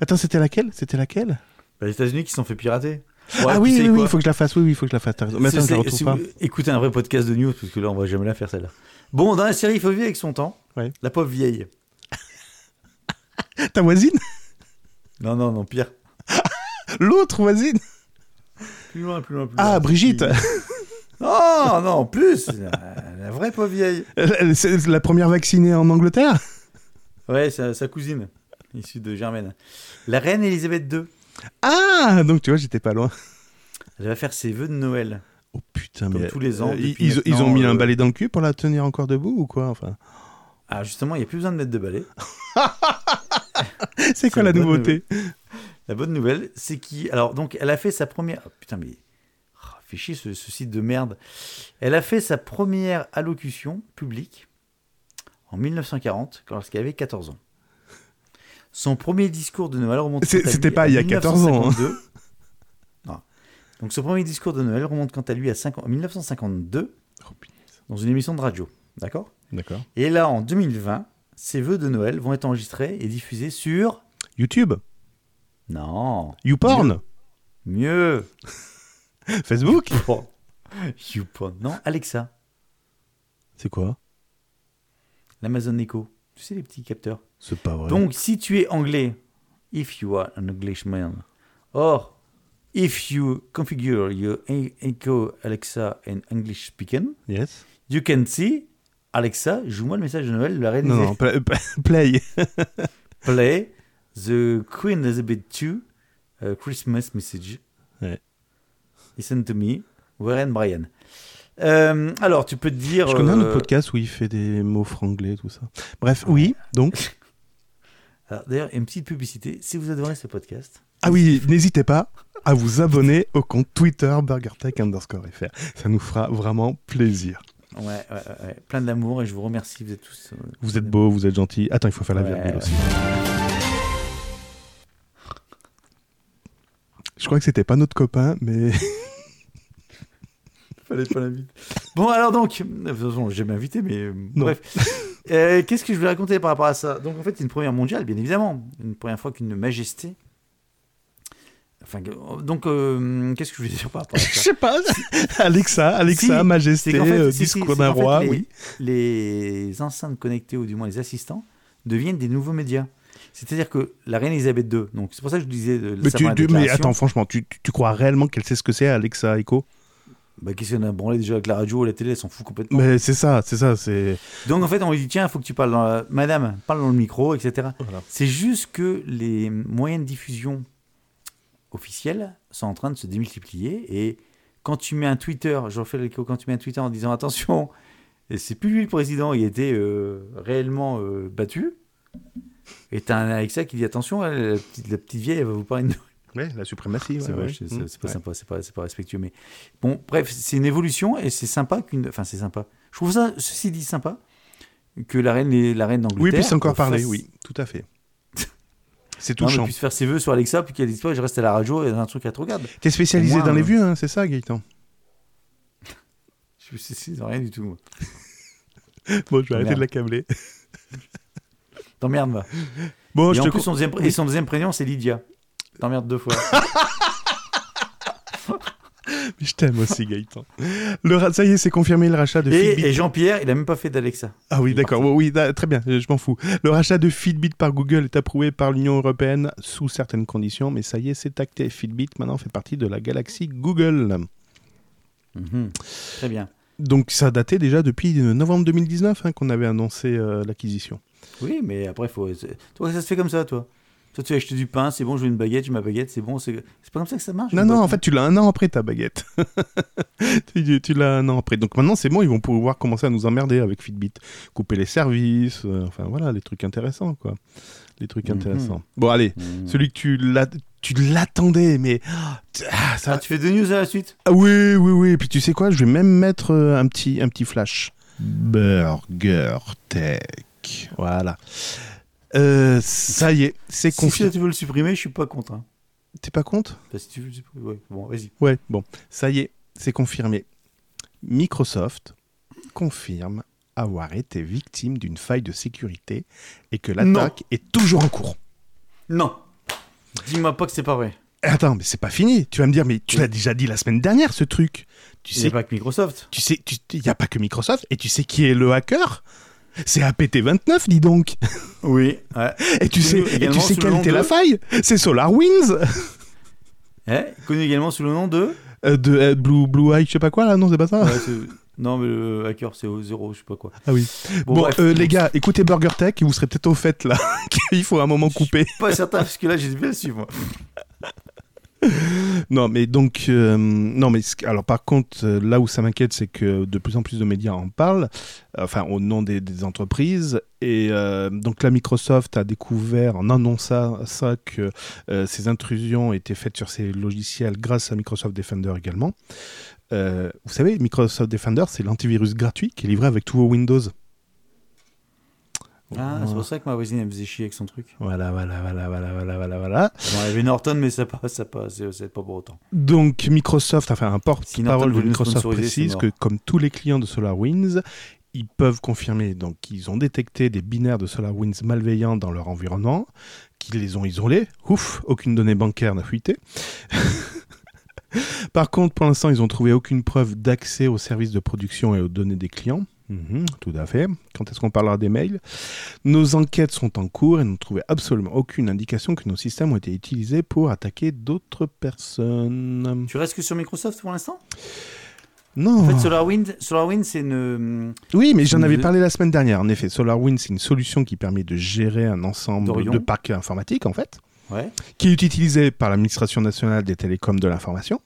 Attends, c'était laquelle? C'était laquelle? Bah, les États-Unis qui se sont fait pirater. Ah Ouais, oui, oui, il faut que je la fasse. Oui, oui, il faut que je la fasse. Mais attends, je la retrouve pas. écoutez un vrai podcast de news, parce que là, on va jamais la faire celle-là. Bon, dans la série, il faut vivre avec son temps. Ouais. La pauvre vieille. Ta voisine? Non, non, non, pire. L'autre voisine? Plus loin, plus loin, plus Ah, loin. Brigitte Non, non, plus. La, la vraie pauvre vieille. C'est la première vaccinée en Angleterre? Ouais, sa, sa cousine, issue de Germaine. La reine Elisabeth II. Ah Donc tu vois, j'étais pas loin. Elle va faire ses vœux de Noël. Oh putain, Comme mais. tous les ans, euh, ils, ont mis un euh, balai dans le cul pour la tenir encore debout ou quoi enfin, Ah, justement, il n'y a plus besoin de mettre de balai. C'est quoi la nouveauté? La bonne nouvelle, c'est qui Alors, donc, elle a fait sa première. Oh, putain, mais. Oh, fait chier ce, ce site de merde. Elle a fait sa première allocution publique en 1940, lorsqu'elle avait 14 ans. Son premier discours de Noël remonte. C'était pas à il y a 14 ans, hein. 1952. Non. Donc, son premier discours de Noël remonte quant à lui à 5 en 1952 Oh, dans une émission de radio. D'accord? D'accord. Et là, en 2020, ses vœux de Noël vont être enregistrés et diffusés sur. YouTube Non. YouPorn Mieux. Facebook Oh. YouPorn. Non, Alexa, C'est quoi? l'Amazon Echo. Tu sais, les petits capteurs. C'est pas vrai. Donc, si tu es anglais, if you are an Englishman, or if you configure your Echo Alexa in English speaking, Yes you can see Alexa, joue-moi le message de Noël de la reine Non, non, play. Play the Queen Elizabeth II uh, Christmas message. Ouais. Listen to me, Warren Bryan. Euh, alors, tu peux te dire. Je connais un euh, autre podcast où il fait des mots franglais, tout ça. Bref, oui, donc. D'ailleurs, une petite publicité. Si vous adorez ce podcast, Ah oui, n'hésitez pas à vous abonner au compte Twitter BurgerTech underscore FR. Ça nous fera vraiment plaisir. ouais, ouais, ouais, plein d'amour et je vous remercie. Vous êtes tous. euh, Vous êtes beaux, vous êtes gentils. Attends, il faut faire la Ouais, virgule aussi. Je crois que c'était pas notre copain, mais Fallait pas l'inviter. Bon, alors donc, de toute façon, j'ai invité, mais euh, bref. Euh, Qu'est-ce que je vais raconter par rapport à ça? Donc, en fait, c'est une première mondiale, bien évidemment. Une première fois qu'une majesté. Enfin, que- donc, euh, qu'est-ce que je voulais dire par rapport à je ça sais pas. Alexa, Alexa, Si, Majesté, qu'en fait, euh, discours d'un fait, roi, les, oui. les enceintes connectées, ou du moins les assistants, deviennent des nouveaux médias. C'est-à-dire que la reine Elisabeth II, donc c'est pour ça que je disais de Mais, tu, mais attends, franchement, tu, tu- tu crois réellement qu'elle sait ce que c'est Alexa Echo? Bah, qu'est-ce qu'on a branlé déjà avec la radio ou la télé, elle s'en fout complètement. Mais c'est ça, c'est ça, c'est. Donc en fait, on lui dit tiens, il faut que tu parles dans la... Madame, parle dans le micro, etc. Voilà. C'est juste que les moyens de diffusion officiels sont en train de se démultiplier et quand tu mets un Twitter, je refais l'écho, quand tu mets un Twitter en disant attention, c'est plus lui le président, il était euh, réellement euh, battu. Et t'as un Alexa qui dit attention, la, petite, la petite vieille, elle va vous parler de Ouais, la suprématie. c'est ouais, moche, ouais. pas Ouais. sympa, c'est pas, respectueux. Mais bon, bref, c'est une évolution et c'est sympa qu'une. Enfin, c'est sympa. Je trouve ça, ceci dit, sympa que la reine, la reine d'Angleterre. Oui, puisse encore parler, fasse- oui, tout à fait. C'est touchant. puisse faire ses vœux sur Alexa, puis qu'elle dise pas, je reste à la radio et un truc à te regarde. T'es spécialisé moins, dans les euh, vieux, hein, c'est ça, Gaëtan? Je sais rien du tout. moi. Bon, je vais arrêter de l'accabler. T'emmerdes, va. Bon, et je en te plus, son deuxième, et son deuxième prénom, c'est Lydia. T'emmerdes deux fois. Je t'aime aussi, Gaëtan. Le Ça y est, c'est confirmé le rachat de Fitbit. et et Jean-Pierre, il a même pas fait d'Alexa. Ah oui, d'accord. Oui, oui, da- très bien, je m'en fous. Le rachat de Fitbit par Google est approuvé par l'Union européenne sous certaines conditions, mais ça y est, c'est acté. Fitbit maintenant fait partie de la galaxie Google. Mhm. Très bien. Donc ça datait déjà depuis euh, novembre 2019 hein, qu'on avait annoncé euh, l'acquisition. Oui, mais après, faut... toi, ça se fait comme ça, toi? Toi, tu as acheté du pain, c'est bon, je veux une baguette, j'ai ma baguette, c'est bon. C'est pas comme ça que ça marche. Non, non, en fait, tu l'as un an après ta baguette. tu tu l'as un an après. Donc maintenant, c'est bon, ils vont pouvoir commencer à nous emmerder avec Fitbit. Couper les services, euh, enfin voilà, les trucs intéressants, quoi. Les trucs Mhm. intéressants. Bon, allez, Mhm. celui que tu l'a- tu l'attendais, mais... Ah, ça... Ah, tu fais deux news à la suite? Ah oui, oui, oui. Et puis tu sais quoi, je vais même mettre euh, un petit, un petit flash. Burger Tech. Voilà. Euh, ça y est, c'est Si confirmé. tu veux le supprimer, je suis pas contre. hein. T'es pas compte Bah, si tu veux le supprimer, ouais. Bon, vas-y. Ouais, bon, ça y est, c'est confirmé. Microsoft confirme avoir été victime d'une faille de sécurité et que l'attaque est toujours en cours. Non. Dis-moi pas que c'est pas vrai. Attends, mais c'est pas fini. Tu vas me dire, mais tu l'as déjà dit la semaine dernière, ce truc. Tu Il sais, a pas que Microsoft. tu sais, il n'y a pas que Microsoft. Et tu sais qui est le hacker? C'est APT29, dis donc. Oui. Ouais. Et tu sais, et tu sais quelle était de- la faille? C'est SolarWinds Eh, connu également sous le nom de. Euh, de euh, Blue, Blue Eye, je sais pas quoi là, non, c'est pas ça? Ouais, non, mais le hacker, c'est au zéro, je sais pas quoi. Ah oui. Bon, Bon, bref. euh, les gars, écoutez Burger Tech et vous serez peut-être au fait là. Il faut un moment couper. Pas certain, parce que là, j'ai du bien suivre, moi. Non, mais donc, euh, non, mais alors par contre, euh, là où ça m'inquiète, c'est que de plus en plus de médias en parlent, euh, enfin au nom des, entreprises, et donc là Microsoft a découvert en annonçant ça que ces intrusions étaient faites sur ces logiciels grâce à Microsoft Defender également. Vous savez, Microsoft Defender, c'est l'antivirus gratuit qui est livré avec tous vos Windows. Ah, c'est pour ça que ma voisine, elle me faisait chier avec son truc. Voilà, voilà, voilà, voilà, voilà, voilà, voilà. Bon, elle avait Norton, mais ça passe, ça passe, c'est pas pour autant. Donc Microsoft, enfin un porte-parole de Microsoft précise que comme tous les clients de SolarWinds, ils peuvent confirmer donc qu'ils ont détecté des binaires de SolarWinds malveillants dans leur environnement, qu'ils les ont isolés. Ouf, aucune donnée bancaire n'a fuité. Par contre, pour l'instant, ils ont trouvé aucune preuve d'accès aux services de production et aux données des clients. Mhm, tout à fait. Quand est-ce qu'on parlera des mails? Nos enquêtes sont en cours et n'ont trouvé absolument aucune indication que nos systèmes ont été utilisés pour attaquer d'autres personnes. Tu restes que sur Microsoft pour l'instant? Non. En fait, SolarWind, SolarWind c'est une. Oui, mais j'en Une avais parlé la semaine dernière. En effet, SolarWinds, c'est une solution qui permet de gérer un ensemble D'Orion. de parcs informatiques, en fait, Ouais. qui est utilisé par l'administration nationale des télécoms de l'information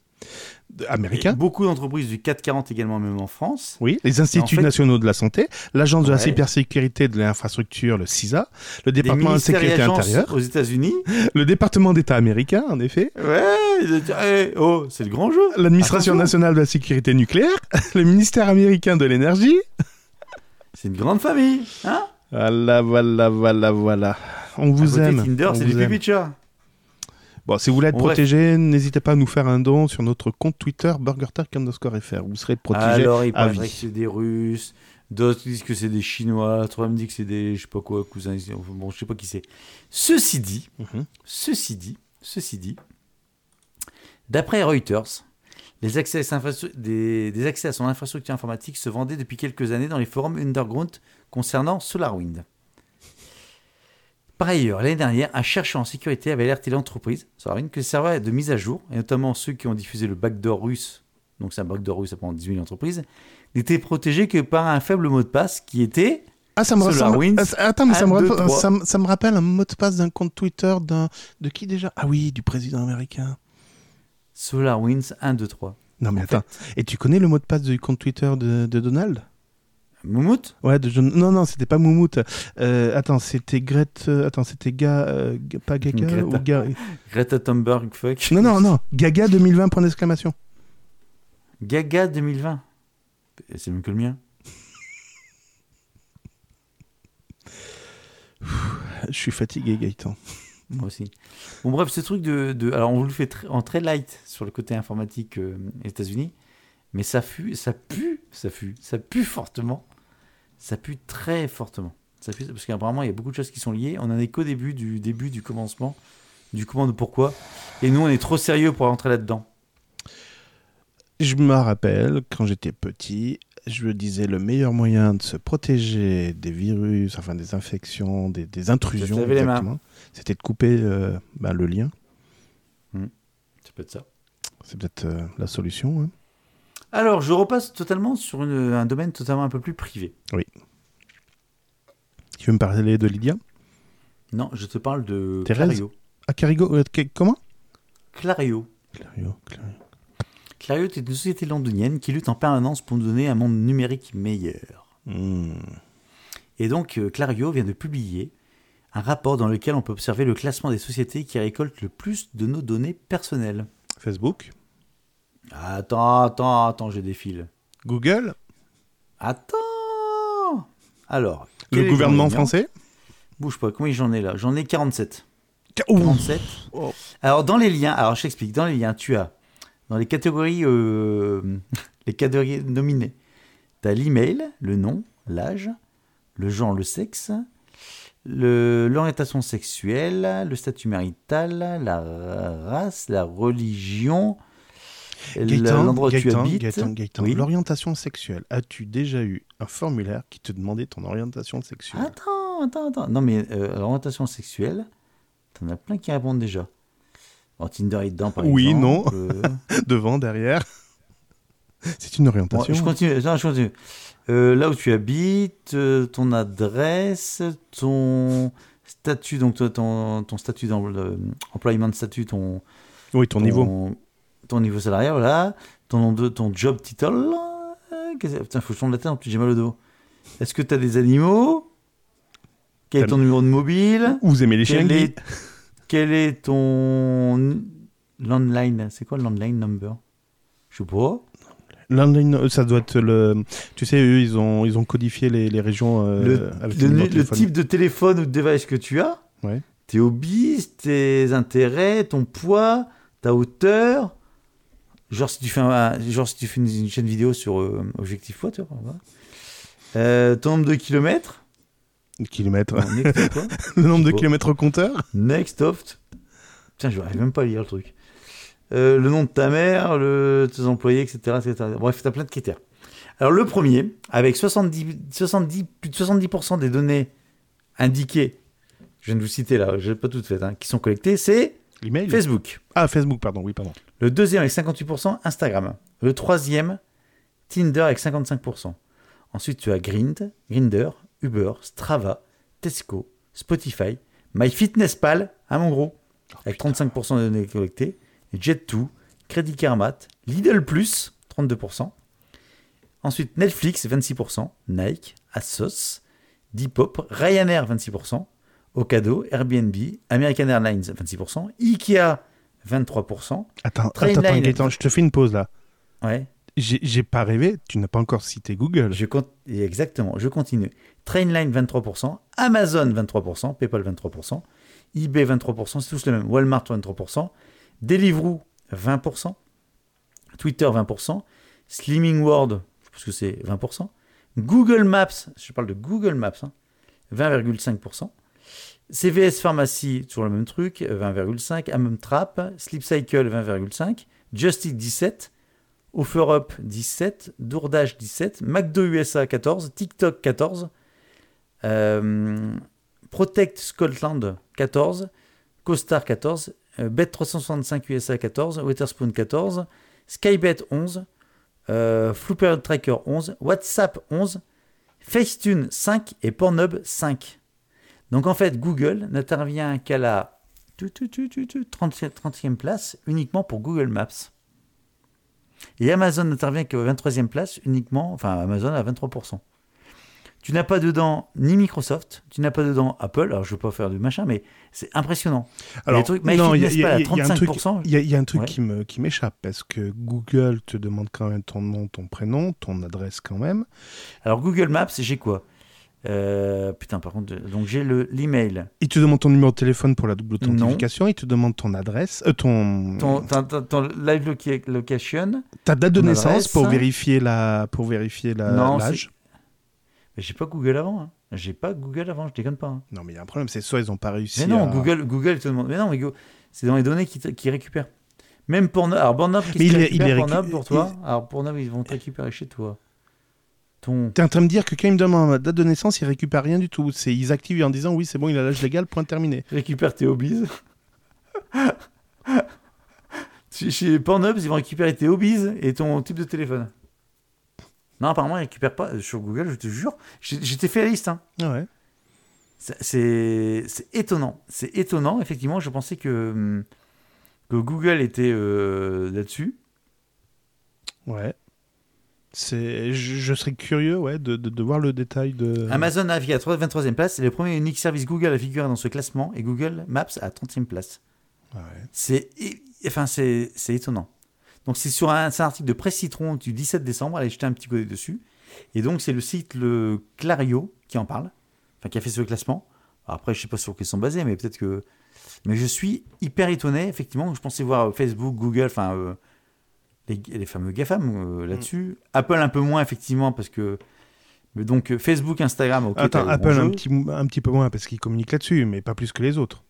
Et américain. beaucoup d'entreprises du 440 également, même en France. Oui, les instituts Et en fait- nationaux de la santé, l'agence de la cybersécurité de l'infrastructure, le CISA, le département de sécurité intérieure, aux États-Unis. le département d'État américain, en effet, Ouais, oh, c'est le grand jeu. l'administration nationale de la sécurité nucléaire, le ministère américain de l'énergie. C'est une grande famille. Hein Voilà, voilà, voilà, voilà. On À vous côté, aime. Tinder, c'est du aime. Bon, si vous voulez être bref. protégé, n'hésitez pas à nous faire un don sur notre compte Twitter BurgerTalk underscore FR. Vous serez protégé Alors, il paraît que c'est des Russes. D'autres disent que c'est des Chinois. Toi, me dit que c'est des, je sais pas quoi, cousins. Bon, je sais pas qui c'est. Ceci dit, Mhm. ceci dit, ceci dit, d'après Reuters, les accès, à des accès à son infrastructure informatique se vendaient depuis quelques années dans les forums underground concernant SolarWind. Par ailleurs, l'année dernière, un chercheur en sécurité avait alerté l'entreprise, SolarWind, que le serveur de mise à jour, et notamment ceux qui ont diffusé le backdoor russe, donc c'est un backdoor russe apparemment 18 000 entreprises, n'était protégé que par un faible mot de passe qui était Ah, ça me SolarWinds. Ah, Attends, mais ça me, rappelle- ça, me- ça me rappelle un mot de passe d'un compte Twitter d'un de qui déjà? Ah oui, du président américain. SolarWinds 1, 2, 3. Non, mais En attends. Et tu connais le mot de passe du compte Twitter de, de Donald? Moumout Ouais, de John- Non, non, c'était pas Moumout. Euh, attends, c'était Grete. euh, Attends, c'était Ga... euh, Pas Gaga Greta. ou Ga... Greta Thunberg, fuck. Non, non, non. Gaga 2020, point d'exclamation. Gaga 2020. C'est même que le mien. Je suis fatigué, Gaëtan. Moi aussi. Bon, bref, ce truc de. de- alors, on vous le fait tr- en très light sur le côté informatique euh, États-Unis, mais ça, fut, ça pue, ça pue, ça pue fortement. Ça pue très fortement. Ça pue, parce qu'apparemment, il y a beaucoup de choses qui sont liées. On en est qu'au début du début du commencement, du comment de pourquoi. Et nous, on est trop sérieux pour rentrer là-dedans. Je me rappelle, quand j'étais petit, je me disais le meilleur moyen de se protéger des virus, enfin des infections, des, des intrusions, c'était de couper euh, ben, le lien. Ça peut être ça. C'est peut-être euh, la solution. hein. Alors, je repasse totalement sur une- un domaine totalement un peu plus privé. Tu veux me parler de Lydia? Non, je te parle de Thérèse? Clario. Ah, Carigo euh, Comment? Clario. Clario, Clario. Clario est une société londonienne qui lutte en permanence pour nous donner un monde numérique meilleur. Hmm. Et donc, euh, Clario vient de publier un rapport dans lequel on peut observer le classement des sociétés qui récoltent le plus de nos données personnelles. Facebook? Attends, attends, attends, je défile. Google Attends Alors, Le gouvernement français Bouge pas, combien j'en ai là J'en ai 47. Ouh. 47. Oh. Alors, dans les liens, alors je t'explique, dans les liens, tu as, dans les catégories, euh, les catégories nominées, tu as l'email, le nom, l'âge, le genre, le sexe, l'orientation sexuelle, le statut marital, la race, la religion, l'endroit où tu habites. Gaëtan, Gaëtan, Oui. l'orientation sexuelle. As-tu déjà eu un formulaire qui te demandait ton orientation sexuelle? Attends, attends, attends. Non, mais euh, l'orientation sexuelle, t'en as plein qui répondent déjà. En Tinder est dedans, par Oui, exemple. euh, Devant, derrière C'est une bon, orientation. je continue. Non, je continue. Euh, là où tu habites, euh, ton adresse, ton statut, donc ton, ton statut dans le employment statut, ton, Oui, ton niveau. Ton niveau salarial, voilà, ton nom de ton job title. euh, Putain, faut que je tourne la tête, en plus j'ai mal au dos. Est-ce que tu as des animaux? Quel est T'as- ton numéro de mobile? Vous aimez les chiens quel est, quel est ton landline? C'est quoi le landline number? Je sais pas. Landline, euh, ça doit être le. Tu sais, eux, ils ont, ils ont codifié les, les régions euh, le, avec le- type de téléphone ou de device que tu as, Ouais. tes hobbies, tes intérêts, ton poids, ta hauteur. Genre si tu fais, un- genre si tu fais une, une chaîne vidéo sur euh, Objectif. Voilà. Euh, ton nombre de kilomètres? Kilomètres. Le nombre de kilomètres au compteur? Next of. Tiens, je n'arrive même pas à lire le truc. Euh, le nom de ta mère, le, tes employés, etc. etc. Bref, tu as plein de critères. Alors, le premier, avec 70, 70, plus de 70% des données indiquées, je viens de vous citer là, je n'ai pas toutes faites, hein, qui sont collectées, c'est L'email Facebook. Ah, Facebook, pardon, oui, pardon. Le deuxième avec 58%, Instagram. Le troisième, Tinder avec 55%. Ensuite, tu as Grind, Grinder, Uber, Strava, Tesco, Spotify, MyFitnessPal, à mon gros, avec 35% de données collectées, Jet2, Credit Karmat, Lidl Plus, 32%. Ensuite, Netflix, 26%, Nike, Asos, Depop, Ryanair, 26%, Ocado, Airbnb, American Airlines, 26%, Ikea, 23%. Attends, Trainline. attends, attends, Gaëtan, je te fais une pause là. Ouais, J'ai pas rêvé, tu n'as pas encore cité Google. Je compte, exactement, je continue. Trainline 23%, Amazon 23%, PayPal 23%, eBay 23%, c'est tous les mêmes. Walmart 23%, Deliveroo 20%, Twitter 20%, Slimming World, parce que c'est 20%, Google Maps, je parle de Google Maps, hein, 20,5%, CVS Pharmacy, toujours le même truc, 20,5%, Amumtrap, Sleep Cycle 20,5%, Justit 17%, OfferUp 17, Doordash 17, McDo USA 14, TikTok 14, euh, Protect Scotland 14, CoStar 14, euh, Bet365 USA 14, Wetherspoon 14, Skybet 11, euh, Flooper Tracker 11, WhatsApp 11, Facetune 5 et Pornhub 5. Donc en fait, Google n'intervient qu'à la tu, tu, tu, tu, tu, 30e 30e place uniquement pour Google Maps. Et Amazon n'intervient qu'à 23e place uniquement, enfin Amazon à 23%. Tu n'as pas dedans ni Microsoft, tu n'as pas dedans Apple, alors je ne veux pas faire du machin, mais c'est impressionnant. Alors, non, il y y a- y un truc- 35%. Il y, a- il y a un truc Ouais. qui me qui m'échappe parce que Google te demande quand même ton nom, ton prénom, ton adresse quand même. Alors Google Maps, j'ai quoi? Euh, Putain, par contre, donc j'ai le l'email, Il te demande ton numéro de téléphone pour la double authentification. Il te demande ton adresse, euh, ton, ton, ton, ton- ton live loca- location. ta date de naissance adresse. pour vérifier la pour vérifier la- l'âge. Mais j'ai pas Google avant. Hein. J'ai pas Google avant, je déconne pas. hein. Non, mais il y a un problème, c'est soit ils n'ont pas réussi. Mais non, à- Google, Google te demande. Mais non, mais Go- c'est dans les données qui, récupèrent. Même Pornhub. Alors Pornhub, il qu'ils est- il Pornhub pour toi Alors Pornhub, ils vont te récupérer chez toi. Ton. T'es en train de me dire que quand ils me demandent ma date de naissance, ils récupèrent rien du tout. C'est ils activent en disant oui, c'est bon, il a l'âge légal, point terminé. récupère tes hobbies. chez, Pornhub, ils vont récupérer tes hobbies et ton type de téléphone. Non, apparemment, ils récupèrent pas. Sur Google, je te jure. T'ai fait la liste. Hein. Ah ouais. C'est- C'est c'est étonnant. C'est étonnant, effectivement. Je pensais que, hum, que Google était euh, là-dessus. Ouais. C'est, je, je serais curieux, ouais, de, de, de voir le détail de. Amazon navigue à 23e place. C'est le premier et unique service Google à figurer dans ce classement. Et Google Maps à 30e place. Ouais. C'est enfin, c'est c'est étonnant. Donc, c'est sur un, article de Presse Citron du 17 décembre. Allez jeter un petit coup d'œil dessus. Et donc, c'est le site le Clario qui en parle. Enfin, qui a fait ce classement. Alors après, je sais pas sur quoi ils sont basés, mais peut-être que. Mais je suis hyper étonné, effectivement. Je pensais voir Facebook, Google, enfin, euh, les, les fameux GAFAM euh, là-dessus. Apple un peu moins, effectivement, parce que. Mais donc euh, Facebook, Instagram, ok. Attends, Apple un petit, un petit peu moins parce qu'ils communiquent là-dessus, mais pas plus que les autres.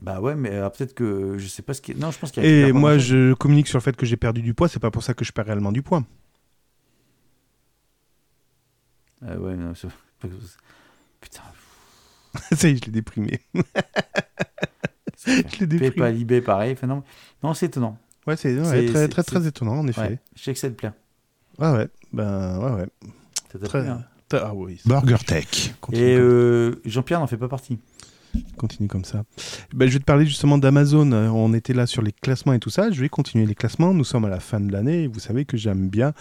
Bah ouais, mais euh, peut-être que je sais pas ce qui. Non, je pense qu'il y a. Et moi, je communique sur le fait que j'ai perdu du poids, c'est pas pour ça que je perds réellement du poids. Ah ouais, non, c'est- Putain. ça y est, je l'ai déprimé. je l'ai déprimé. PayPal, eBay, pareil. Enfin, non, non c'est étonnant. Ouais, c'est ouais, très, très, très étonnant, en effet. Ouais, je sais que ça te plaît. Ouais, ouais. Ben, ouais, ouais. Ça Très- plu, hein. Ah oui. Burger Tech. Continue, Et comme, euh, Jean-Pierre n'en fait pas partie. continue comme ça. Ben, je vais te parler justement d'Amazon. Euh, On était là sur les classements et tout ça. Je vais continuer les classements. Nous sommes à la fin de l'année. Vous savez que j'aime bien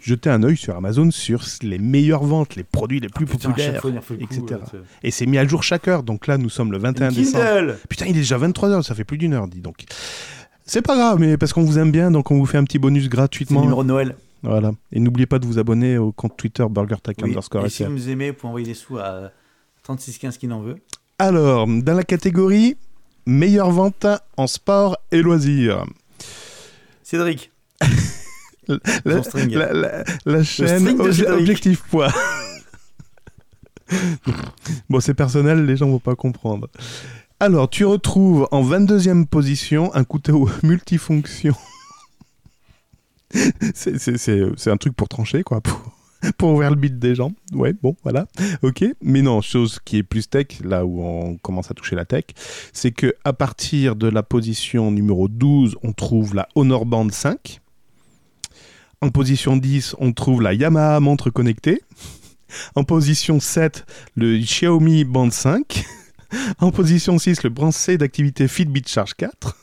jeter un œil sur Amazon sur les meilleures ventes, les produits les plus Ah, putain, populaires. fois, coup, etc. là, tu- Et c'est mis à jour chaque heure. Donc là, nous sommes le 21 Une décembre. Putain, il est déjà 23h, ça fait plus d'une heure, dis donc. C'est pas grave, mais parce qu'on vous aime bien, donc on vous fait un petit bonus gratuitement. numéro de Noël. Voilà. Et n'oubliez pas de vous abonner au compte Twitter BurgerTech Oui. underscore Et si vous nous aimez, vous pouvez envoyer des sous à 3615 qui n'en veut. Alors, dans la catégorie meilleure vente en sport et loisirs. Cédric. La, Son string. la- la- la chaîne Obje- Cédric. Objectif Poids. bon, c'est personnel, les gens vont pas comprendre. Alors, tu retrouves en 22e position un couteau multifonction. c'est- un truc pour trancher, quoi. Pour, pour ouvrir le bide des gens. Ouais, bon, voilà. Ok. Mais non, chose qui est plus tech, là où on commence à toucher la tech, c'est que à partir de la position numéro 12, on trouve la Honor Band 5. En position 10, on trouve la Yamaha montre connectée. En position 7, le Xiaomi Band 5. En position 6, le bracelet d'activité Fitbit Charge 4.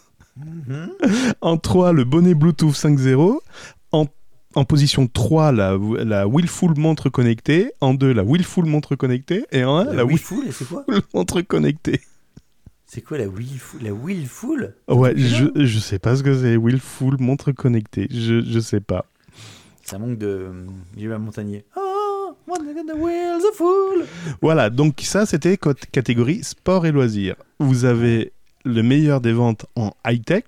En 3, le bonnet Bluetooth 5.0. En, en position 3, la, la Willful montre connectée. En 2, la Willful montre connectée. Et en 1, la, La Willful c'est quoi montre connectée. C'est quoi la Willful La Willful? Ouais, je, je sais pas ce que c'est. Willful montre connectée. Je, je sais pas. Ça manque de. J'ai un montagnier. Oh, Voilà, donc ça c'était catégorie sport et loisirs. Vous avez le meilleur des ventes en high-tech.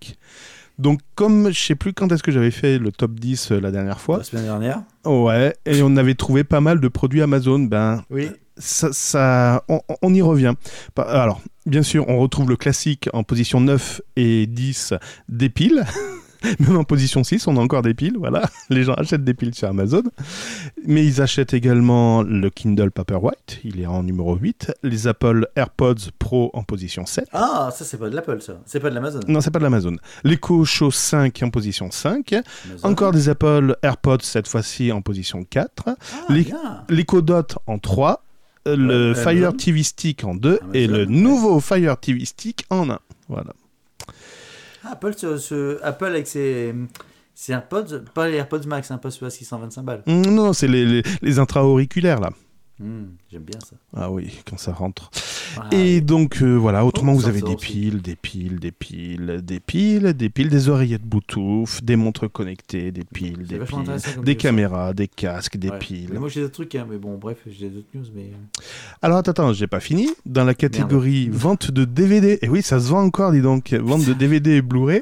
Donc comme je sais plus quand est-ce que j'avais fait le top 10 euh, la dernière fois. La semaine dernière. Ouais, et on avait trouvé pas mal de produits Amazon. Ben Oui. ça, ça- on, on y revient. Alors, bien sûr, on retrouve le classique en position 9 et 10 des piles. Même en position 6, on a encore des piles, voilà. Les gens achètent des piles sur Amazon. Mais ils achètent également le Kindle Paperwhite, il est en numéro 8. Les Apple AirPods Pro en position 7. Ah, ça, c'est pas de l'Apple, ça. C'est pas de l'Amazon. Non, c'est pas de l'Amazon. L'Echo Show 5 en position 5. Amazon. Encore des Apple AirPods, cette fois-ci en position 4. Ah, l'Echo Dot en 3, euh, le Ouais, Fire. TV Stick en 2 et le nouveau Fire TV Stick en 1. Voilà. Apple, ce, Apple avec ses, AirPods, pas les AirPods Max, hein, pas ceux à 625 balles. Mm, Non, c'est les, les, les intra-auriculaires là. Hmm, J'aime bien ça. Ah oui, quand ça rentre. Ah, Et donc euh, voilà, autrement Oh, vous ça avez des piles, des piles, des piles, des piles, des piles, des oreillettes Bluetooth, des montres connectées, des piles, des piles, des caméras, des casques, des Ouais. piles. Mais moi j'ai d'autres trucs, hein, mais bon, bref, j'ai d'autres news, mais. Alors attends, attends, j'ai pas fini. Dans la catégorie vente de DVD, et oui, ça se vend encore, dis donc, vente de DVD et Blu-ray.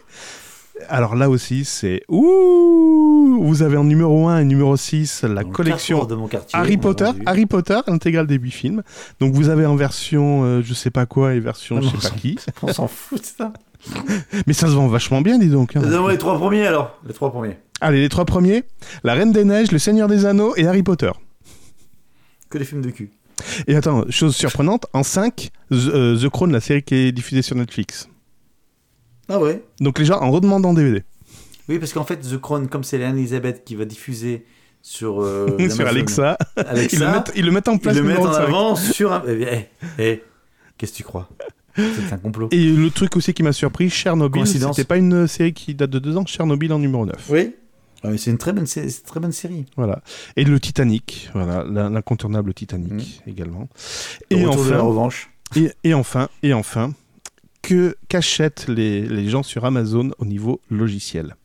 Alors là aussi, c'est ouh, vous avez en numéro 1 et numéro 6 la Dans collection carrefour de mon quartier, Harry Potter. Harry Potter, l'intégrale des 8 films. Donc vous avez en version euh, je sais pas quoi et version Ah je non, sais pas qui. On s'en fout de ça. Mais ça se vend vachement bien, dis donc. hein. Donne-moi les trois premiers alors. Les trois premiers. Allez, les trois premiers La Reine des Neiges, Le Seigneur des Anneaux et Harry Potter. Que des films de cul. Et attends, chose surprenante, en 5, The, euh, The Crown, la série qui est diffusée sur Netflix. Ah ouais Donc les gens en redemandent en DVD. Oui, parce qu'en fait, The Crown, comme c'est Elisabeth qui va diffuser sur. euh, sur Alexa. Alexa, Ils le, mettent, ils le mettent en place ils le mettent en 5. avant sur un. Eh, eh, eh, qu'est-ce que tu crois? C'est un complot. Et le truc aussi qui m'a surpris, Chernobyl, c'était pas une série qui date de deux ans, Chernobyl en numéro 9. Oui. Ah, c'est une très bonne, sé- c'est une très bonne série. Voilà. Et le Titanic, voilà, l'incontournable Titanic également. Le Et retour de la enfin, revanche. et, et enfin, et enfin, que qu'achètent les, les gens sur Amazon au niveau logiciel?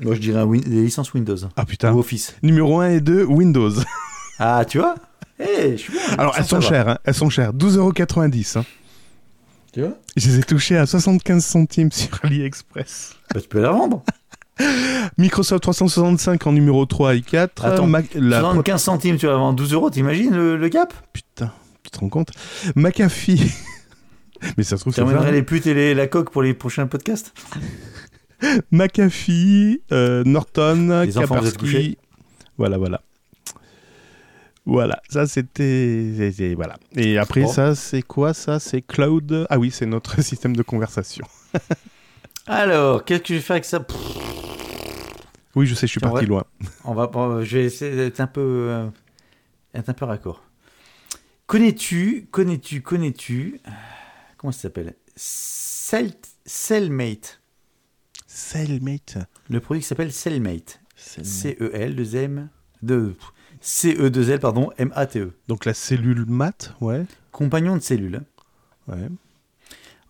Moi, je dirais Win- des licences Windows. Ah putain. Ou Office. Numéro 1 et 2, Windows. Ah, tu vois? Eh, je suis bien. Alors elles sont chères, hein, elles sont chères, 12,90€. Hein. Tu vois? Je les ai touchées à 75 centimes sur AliExpress. Bah, Tu peux la vendre. Microsoft 365 en numéro 3 et 4. Attends, Mac- la 75 centimes, tu vas vendre 12 euros, t'imagines le, le gap Putain, tu te rends compte? McAfee. Mais ça se trouve, Tu les putes et les- la coque pour les prochains podcasts? McAfee, euh, Norton, Les enfants. Voilà, voilà. Voilà, ça c'était. Voilà. Et après, ça, c'est quoi Ça, c'est Cloud? Ah oui, c'est notre système de conversation. Alors, qu'est-ce que je vais faire avec ça? Oui, je sais, je suis Tiens, parti loin. On va, je vais essayer d'être un peu, euh, être un peu raccord. Connais-tu, connais-tu, connais-tu Comment ça s'appelle? Cell- Cellmate. Cellmate. Le produit qui s'appelle Cellmate. Cellmate. C-E-L, 2 M, de C-E-2-L, pardon, M-A-T-E. Donc la cellule mat, ouais. Compagnon de cellule. ouais.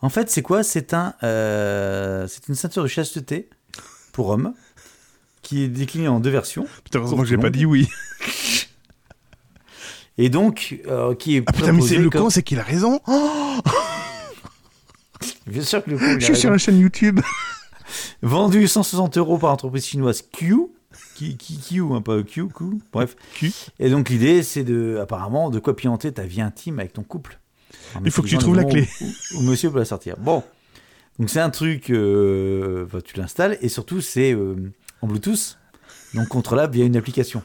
En fait, c'est quoi? C'est un, euh, c'est une ceinture de chasteté pour hommes qui est déclinée en deux versions Putain, heureusement que j'ai pas dit oui. et donc euh, qui est Ah putain, mais c'est le comme- con, c'est qu'il a raison. Oh, Bien sûr que le con, il a je suis sur la chaîne YouTube. Vendu 160 euros par l'entreprise chinoise Q. Qui, qui, Q, hein, pas Q, Q, bref. Q. Et donc l'idée, c'est de, apparemment, de quoi pianter ta vie intime avec ton couple. Il faut que tu trouves la clé. Où, où monsieur peut la sortir. Bon. Donc c'est un truc, euh, bah, tu l'installes et surtout c'est euh, en Bluetooth, donc contrôlable via une application.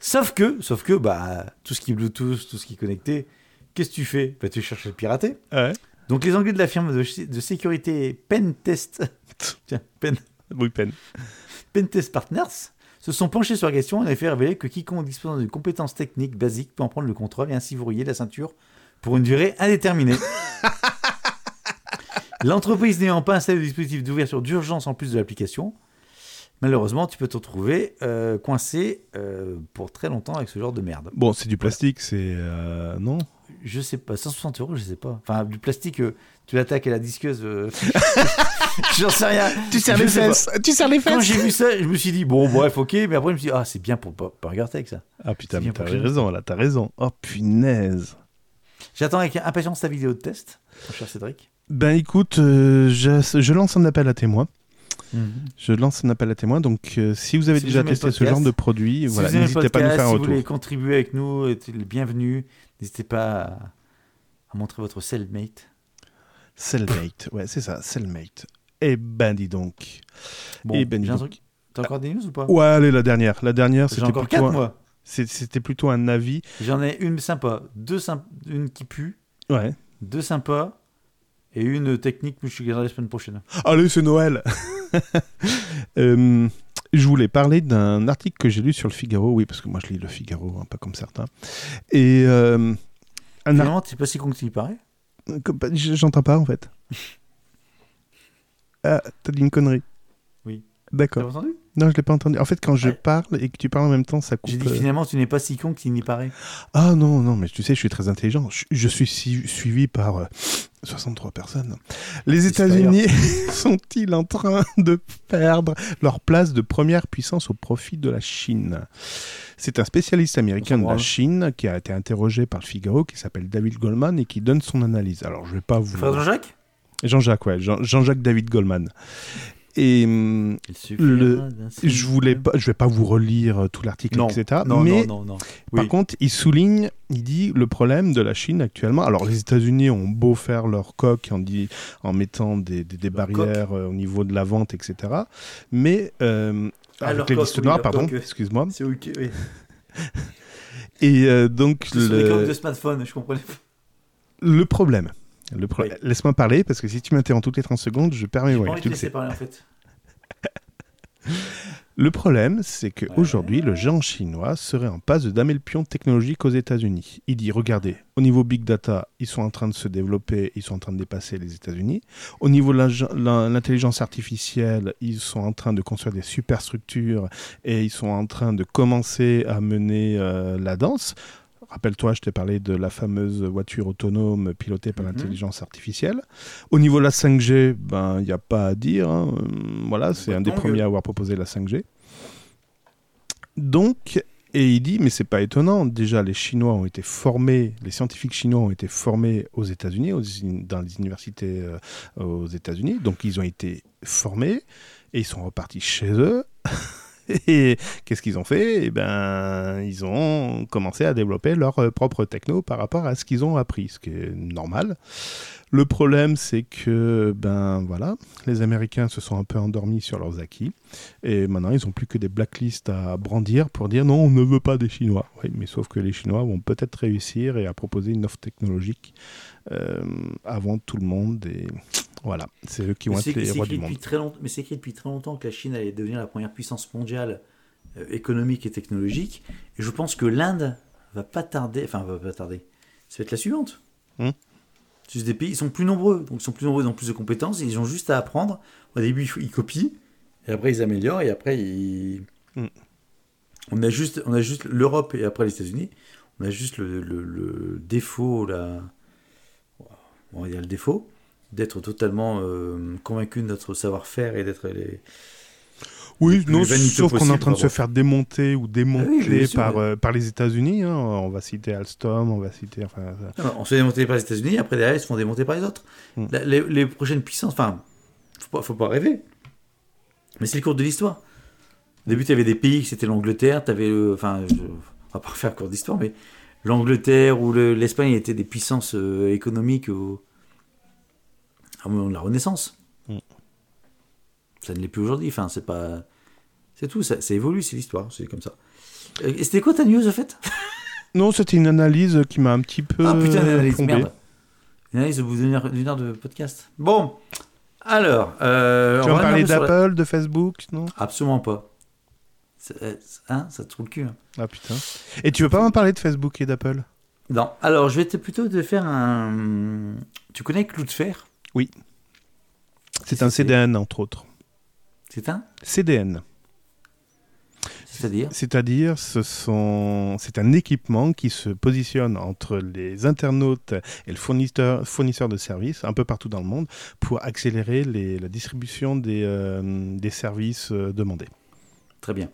Sauf que, sauf que, bah, tout ce qui est Bluetooth, tout ce qui est connecté, qu'est-ce que tu fais? Bah, Tu cherches à le pirater. Ouais. Donc les Anglais de la firme de, de sécurité Pentest, tiens, Pen, Oui. Pentest Partners se sont penchés sur la question et ont fait révéler que quiconque disposant d'une compétence technique basique peut en prendre le contrôle et ainsi verrouiller la ceinture pour une durée indéterminée. L'entreprise n'ayant pas installé de dispositif d'ouverture d'urgence en plus de l'application, malheureusement, tu peux te retrouver euh, coincé euh, pour très longtemps avec ce genre de merde. Bon, c'est du plastique, c'est. euh, non? Je sais pas, 160 euros, je sais pas. Enfin, du plastique, euh, tu l'attaques à la disqueuse. euh, J'en sais rien. Tu serres Je les pas. fesses Tu serres les Quand fesses j'ai vu ça, je me suis dit, bon, bref, ok, mais après, je me suis dit, ah, c'est bien pour pas, pas regarder avec ça. Ah putain, mais t'as raison, là, t'as raison. Oh punaise. J'attends avec impatience ta vidéo de test, mon cher Cédric. Ben écoute, euh, je, je lance un appel à témoins. Je lance un appel à témoins. Donc, euh, si vous avez Si déjà vous testé ce genre de produit, Si voilà, n'hésitez pas à nous faire un si vous retour. voulez contribuer avec nous, les bienvenus. N'hésitez pas à, à montrer votre cellmate. Cellmate, ouais, c'est ça, Cellmate. Eh ben, dis donc. Bon, Eh ben, dis j'ai un donc. truc. T'as encore des news ou pas? Ouais, allez, la dernière. La dernière, c'était encore plutôt, quatre, un- c'était plutôt un avis. J'en ai une sympa, deux symp- une qui pue, Ouais. deux sympas et une technique que je garderai la semaine prochaine. Allez, c'est Noël. Euh, je voulais parler d'un article que j'ai lu sur le Figaro. Oui, parce que moi, je lis le Figaro, hein, pas comme certains. Et euh, Finalement, c'est pas si con que tu y paraît. j- J'entends pas, en fait. Ah, t'as dit une connerie. Oui. T'as D'accord. entendu? Non, je l'ai pas entendu. En fait, quand je Ouais. parle et que tu parles en même temps, ça coupe. J'ai dit euh, finalement, tu n'es pas si con tu n'y parais. Ah non, non, mais tu sais, je suis très intelligent. Je, je suis si- suivi par euh, 63 personnes. Les États-Unis sont-ils en train de perdre leur place de première puissance au profit de la Chine? C'est un spécialiste américain de la. Chine qui a été interrogé par le Figaro, qui s'appelle David Goldman et qui donne son analyse. Alors, je vais pas vous... Frère Jean-Jacques? Jean-Jacques, ouais, Jean- Jean-Jacques David Goldman. Et suffira Le- je voulais pas, je vais pas vous relire euh, tout l'article, etc. non, mais non, non, non. par Oui. contre, il souligne, il dit le problème de la Chine actuellement. Alors, les États-Unis ont beau faire leur coque en, dit, en mettant des, des- barrières euh, au niveau de la vente, etc. Mais euh, Ah, avec les coque, listes oui, noires, pardon, coque. excuse-moi. C'est ok, oui. Et euh, donc le, de smartphone, je comprenais pas. le problème. Le pro- Oui. Laisse-moi parler parce que si tu m'interromps toutes les 30 secondes, je perds mes Tu le laisser sais. parler en fait. Le problème, c'est Ouais. qu'aujourd'hui, le géant chinois serait en passe de damer le pion technologique aux États-Unis. Il dit regardez, au niveau big data, ils sont en train de se développer, ils sont en train de dépasser les États-Unis. Au niveau de l'intelligence artificielle, ils sont en train de construire des superstructures et ils sont en train de commencer à mener euh, la danse. Rappelle-toi, je t'ai parlé de la fameuse voiture autonome pilotée par Mhm. l'intelligence artificielle. Au niveau de la 5G, ben il n'y a pas à dire. hein. Voilà, c'est un des premiers à avoir proposé la 5G. Donc, et il dit, mais c'est pas étonnant. Déjà, les Chinois ont été formés, les scientifiques chinois ont été formés aux États-Unis, dans les universités euh, aux États-Unis. Donc, ils ont été formés. Et ils sont repartis chez eux. Et qu'est-ce qu'ils ont fait? Eh ben, ils ont commencé à développer leur euh, propre techno par rapport à ce qu'ils ont appris, ce qui est normal. Le problème, c'est que, ben voilà, les Américains se sont un peu endormis sur leurs acquis. Et maintenant, ils n'ont plus que des blacklists à brandir pour dire non, on ne veut pas des Chinois. Mais sauf que les Chinois vont peut-être réussir et à proposer une offre technologique euh, avant tout le monde. Voilà, c'est eux qui vont être les rois du monde. très mais c'est écrit depuis très longtemps que la Chine allait devenir la première puissance mondiale euh, économique et technologique. Et je pense que l'Inde va pas tarder, enfin va pas tarder. Ça va être la suivante. Hmm. C'est des pays, ils sont plus nombreux, donc ils sont plus nombreux, ils ont plus de compétences, et ils ont juste à apprendre. Au début, ils, copient, et après ils améliorent, et après ils. Hmm. On a juste, on a juste l'Europe et après les États-Unis. On a juste le, le- le défaut, la... bon, il y a le défaut d'être totalement euh, convaincu de notre savoir-faire et d'être les. Oui, le plus non, sauf qu'on est en train de se faire démonter ou démonter Ah oui, bien sûr, par, euh, par les États-Unis. hein. On va citer Alstom, on va citer. Enfin, ça- Non, non, on se fait démonter par les États-Unis, après derrière ils se font démonter par les autres. Hmm. La- les, les prochaines puissances, enfin, faut pas, faut pas rêver. Mais c'est le cours de l'histoire. Au début, tu avais des pays, c'était l'Angleterre, tu avais, enfin, je- on va pas faire cours d'histoire, mais l'Angleterre ou le- l'Espagne étaient des puissances euh, économiques moment de la Renaissance. Hmm. Ça ne l'est plus aujourd'hui. Enfin, c'est pas, c'est tout. Ça, ça évolue, c'est l'histoire, c'est comme ça. Euh, Et c'était quoi ta news, en fait? Non, c'était une analyse qui m'a un petit peu. Ah putain, une analyse, plombé. merde. Une analyse au bout d'une heure, d'une heure de podcast. Bon, alors. Euh, Tu on vas parler la- d'Apple, de Facebook, non? Absolument pas. Euh, Hein, ça te trouve le cul. hein. Ah putain. Et tu veux pas me parler de Facebook et d'Apple? Non, alors je vais te plutôt te faire un. Tu connais Cloudflare C'est un CDN, entre autres. C'est un CDN. C'est-à-dire C'est-à-dire, ce sont... c'est un équipement qui se positionne entre les internautes et le fournisseur, fournisseur de services un peu partout dans le monde pour accélérer les- la distribution des, euh, des services euh, demandés. Très bien.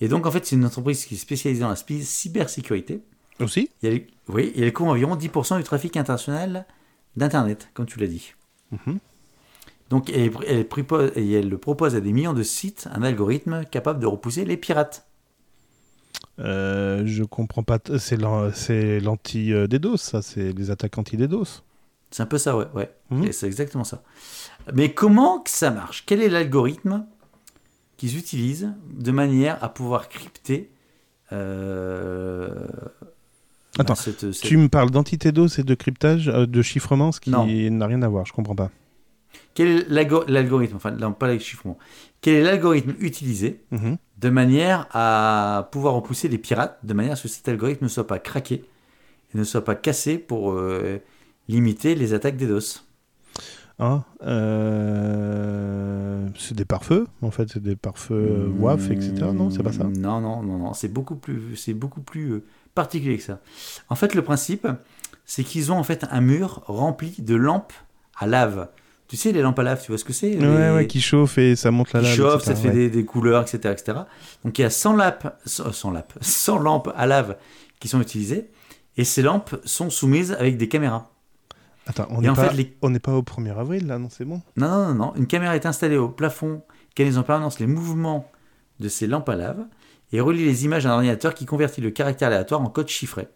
Et donc, en fait, c'est une entreprise qui est spécialisée dans la cybersécurité. Aussi? Oui, et elle couvre environ 10% du trafic international d'Internet, comme tu l'as dit. Mhm. Donc, elle, elle propose, et elle propose à des millions de sites un algorithme capable de repousser les pirates. Euh, je comprends pas. C'est l'an- c'est l'anti-DDoS, ça. C'est les attaques anti-DDoS. C'est un peu ça, ouais. ouais. Mhm. C'est exactement ça. Mais comment que ça marche? Quel est l'algorithme qu'ils utilisent de manière à pouvoir crypter euh, Attends, bah, cette- cette- Tu me parles d'anti-DDoS et de cryptage, euh, de chiffrement, ce qui n'a rien à voir. Je comprends pas. Quel est l'algo- l'algorithme Enfin, non, pas les chiffrements. Quel est l'algorithme utilisé Mhm. de manière à pouvoir repousser les pirates, de manière à ce que cet algorithme ne soit pas craqué et ne soit pas cassé pour euh, limiter les attaques DDoS Ah, euh, c'est des pare-feux, en fait, c'est des pare-feux WAF, etc. Non, c'est pas ça. Non, non, non, non. C'est beaucoup plus, c'est beaucoup plus particulier que ça. En fait, le principe, c'est qu'ils ont en fait un mur rempli de lampes à lave. Tu sais, les lampes à lave, tu vois ce que c'est Ouais, Les- ouais, qui chauffe et ça monte la qui lave. chauffe, etc., ça te fait ouais. des, des couleurs, etc., etc. Donc il y a 100 lampes, 100, 100 lampes, 100 lampes à lave qui sont utilisées, et ces lampes sont soumises avec des caméras. Attends, on Et n'est en pas, fait, les- on n'est pas au 1er avril, là, non, c'est bon? Non, non, non, non. Une caméra est installée au plafond, qui analyse en permanence les mouvements de ces lampes à lave et relie les images à un ordinateur qui convertit le caractère aléatoire en code chiffré.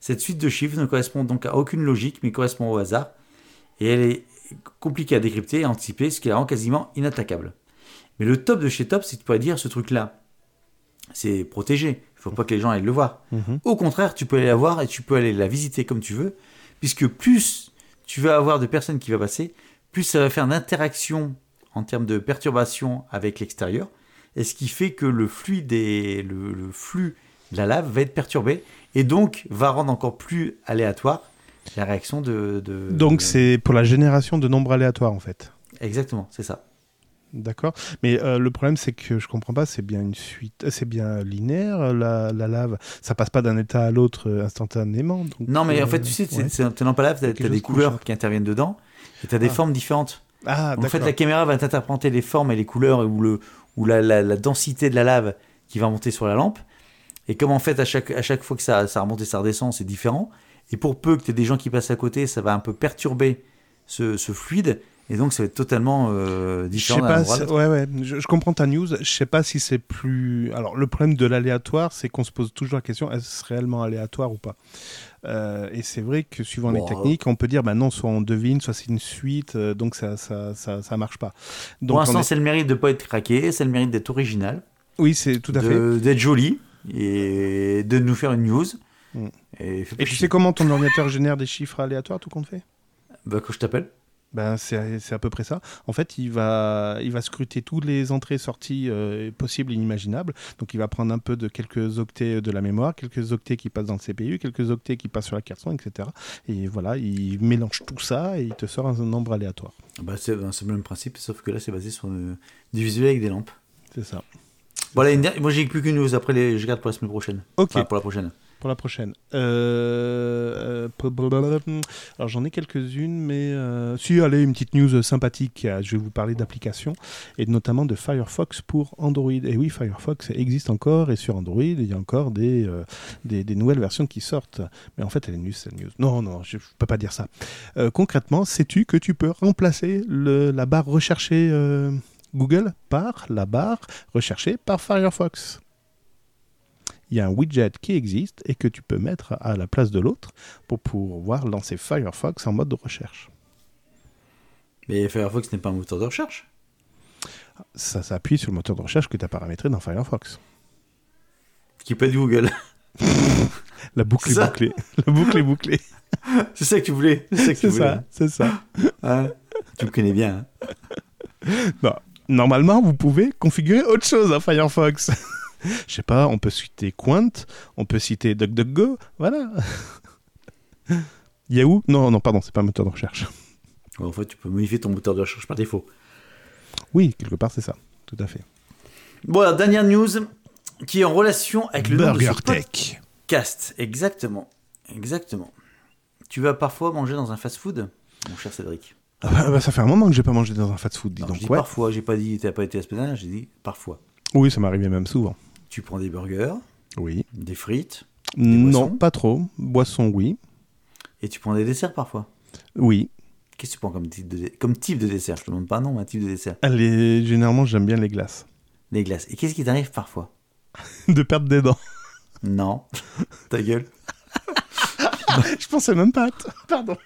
Cette suite de chiffres ne correspond donc à aucune logique, mais correspond au hasard, et elle est compliquée à décrypter et à anticiper, ce qui la rend quasiment inattaquable. Mais le top de chez top, c'est que tu pourrais dire ce truc-là, c'est protégé. Il faut pas que les gens aillent le voir. Mhm. Au contraire, tu peux aller la voir et tu peux aller la visiter comme tu veux, puisque plus tu vas avoir de personnes qui vont passer, plus ça va faire d'interaction en termes de perturbation avec l'extérieur, et ce qui fait que le flux, des, le, le flux de la lave va être perturbé, et donc va rendre encore plus aléatoire la réaction de... de- Donc de- c'est pour la génération de nombres aléatoires, en fait. Exactement, c'est ça. D'accord. Mais euh, le problème, c'est que je comprends pas, c'est bien une suite, c'est bien linéaire, euh, la, la lave. Ça passe pas d'un état à l'autre euh, instantanément. donc, Non, mais euh, en fait, tu sais, c'est ouais. c'est une lampe à lave, tu as, Quelque chose des couleurs qui interviennent dedans, et tu as des Ah. formes différentes. Ah, En fait, la caméra va t'interpréter les formes et les couleurs ou, le, ou la, la- densité de la lave qui va monter sur la lampe. Et comme en fait, à chaque, à chaque fois que ça, ça remonte et ça redescend, c'est différent. Et pour peu que tu aies des gens qui passent à côté, ça va un peu perturber ce, ce fluide. Et donc, ça va être totalement euh, différent. pas, si- ouais, ouais, je, je comprends ta news. Je sais pas si c'est plus. Alors, le problème de l'aléatoire, c'est qu'on se pose toujours la question est-ce réellement aléatoire ou pas? Euh, Et c'est vrai que suivant Bon, les techniques, on peut dire bah non, soit on devine, soit c'est une suite, euh, donc ça, ça, ça, ça marche pas. Donc, Pour l'instant, est- c'est le mérite de pas être craqué, c'est le mérite d'être original, oui, c'est tout à fait. de- d'être joli et de nous faire une news. Mm. Et, tu sais comment ton ordinateur génère des chiffres aléatoires, tout compte fait? Bah, quand je t'appelle. Ben, c'est à peu près ça. En fait, il va, il va scruter toutes les entrées et sorties euh, possibles et inimaginables. Donc, il va prendre un peu de quelques octets de la mémoire, quelques octets qui passent dans le CPU, quelques octets qui passent sur la carte son, etc. Et voilà, il mélange tout ça et il te sort un nombre aléatoire. Bah, c'est ben, c'est le même principe, sauf que là, c'est basé sur euh, du visuel avec des lampes. C'est ça. Voilà, dernière- moi, j'ai plus qu'une news. Après, les... je garde pour la semaine prochaine. Ok, Enfin, pour la prochaine. Pour la prochaine. Euh, euh, alors, j'en ai quelques-unes, mais euh, si, allez, une petite news sympathique. Je vais vous parler d'applications et notamment de Firefox pour Android. Et oui, Firefox existe encore et sur Android, il y a encore des, des, nouvelles versions qui sortent. Mais en fait, elle est nulle, cette news. Non, non, je ne peux pas dire ça. Concrètement, sais-tu que tu peux remplacer la barre recherchée Google par la barre recherchée par Firefox? Il y a un widget qui existe et que tu peux mettre à la place de l'autre pour pouvoir lancer Firefox en mode de recherche. Mais Firefox n'est pas un moteur de recherche. Ça s'appuie sur le moteur de recherche que tu as paramétré dans Firefox. Qui peut être Google. La boucle est bouclée. La boucle est bouclée. c'est ça que tu voulais. C'est ça C'est ça. Hein tu me connais bien. hein. Normalement, vous pouvez configurer autre chose à Firefox. Je sais pas, on peut citer Quant, on peut citer DuckDuckGo, voilà. Yahoo? Non, non, pardon, c'est pas un moteur de recherche. En fait, tu peux modifier ton moteur de recherche par défaut. Oui, quelque part, c'est ça. Tout à fait. Bon, alors, dernière news qui est en relation avec le nom de Burger Tech. podcast. Exactement. Exactement. Tu vas parfois manger dans un fast-food, mon cher Cédric? Ah bah, bah, ça fait un moment que j'ai pas mangé dans un fast-food, dis Alors, je donc. dis Ouais. parfois, j'ai pas dit t'as pas été dernière, j'ai dit parfois. Oui, ça m'arrivait même souvent. Tu prends des burgers, Oui. des frites, Non, boissons pas trop. Boisson, oui. et tu prends des desserts parfois. Oui. Qu'est-ce que tu prends comme type de, dé- comme type de dessert? Je te demande pas un nom, mais un type de dessert. Allez, généralement, j'aime bien les glaces. Les glaces. Et qu'est-ce qui t'arrive parfois? De perdre des dents. Non. Ta gueule. Je pensais même pas à toi. Pardon.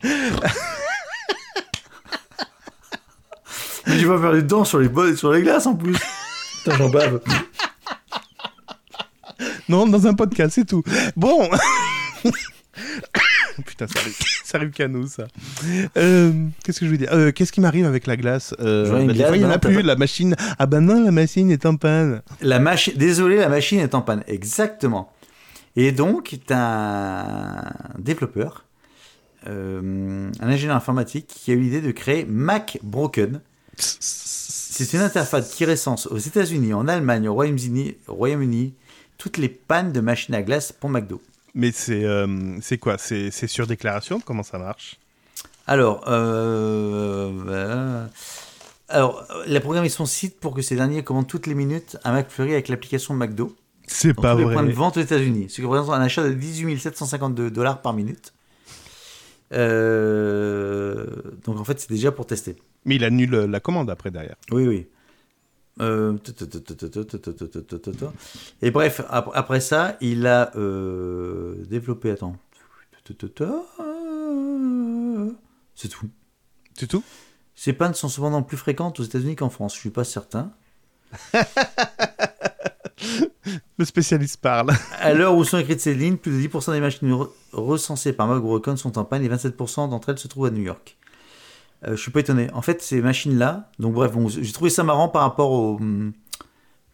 Mais tu vas faire les dents sur les, sur les glaces en plus. Putain, j'en bave. Non, dans un podcast, c'est tout. Bon. Putain, ça arrive, ça arrive qu'à nous, ça. Euh, Qu'est-ce que je veux dire? Euh, Qu'est-ce qui m'arrive avec la glace? Euh, bah, Des glace, fois, il n'y en a plus. La machine. Ah bah non, la machine est en panne. La machine. Désolé, la machine est en panne. Exactement. Et donc, tu un développeur, euh, un ingénieur informatique qui a eu l'idée de créer Mac Broken. C'est une interface qui recense aux États-Unis, en Allemagne, au Royaume-Uni, au Royaume-Uni, toutes les pannes de machines à glace pour McDo. Mais c'est euh, quoi? C'est sur déclaration Comment ça marche? Alors, euh, euh, alors, il a programmé son site pour que ces derniers commandent toutes les minutes un McFlurry avec l'application McDo. C'est pas tous les vrai. points de vente aux États-Unis, ce qui représente un achat de 18 752 dollars par minute. Euh, donc en fait, c'est déjà pour tester. Mais il annule la commande après derrière. Oui, oui. Euh, Et bref, ap- après ça, il a euh, développé. Attends. C'est tout. C'est tout? Ces pannes sont cependant plus fréquentes aux États-Unis qu'en France. Je suis pas certain. Le spécialiste parle. À l'heure où sont écrites ces lignes, plus de 10% des machines re- recensées par McGrocon sont en panne et 27% d'entre elles se trouvent à New York. Euh, je suis pas étonné. En fait, ces machines-là, donc bref, bon, j'ai trouvé ça marrant par rapport au, hum,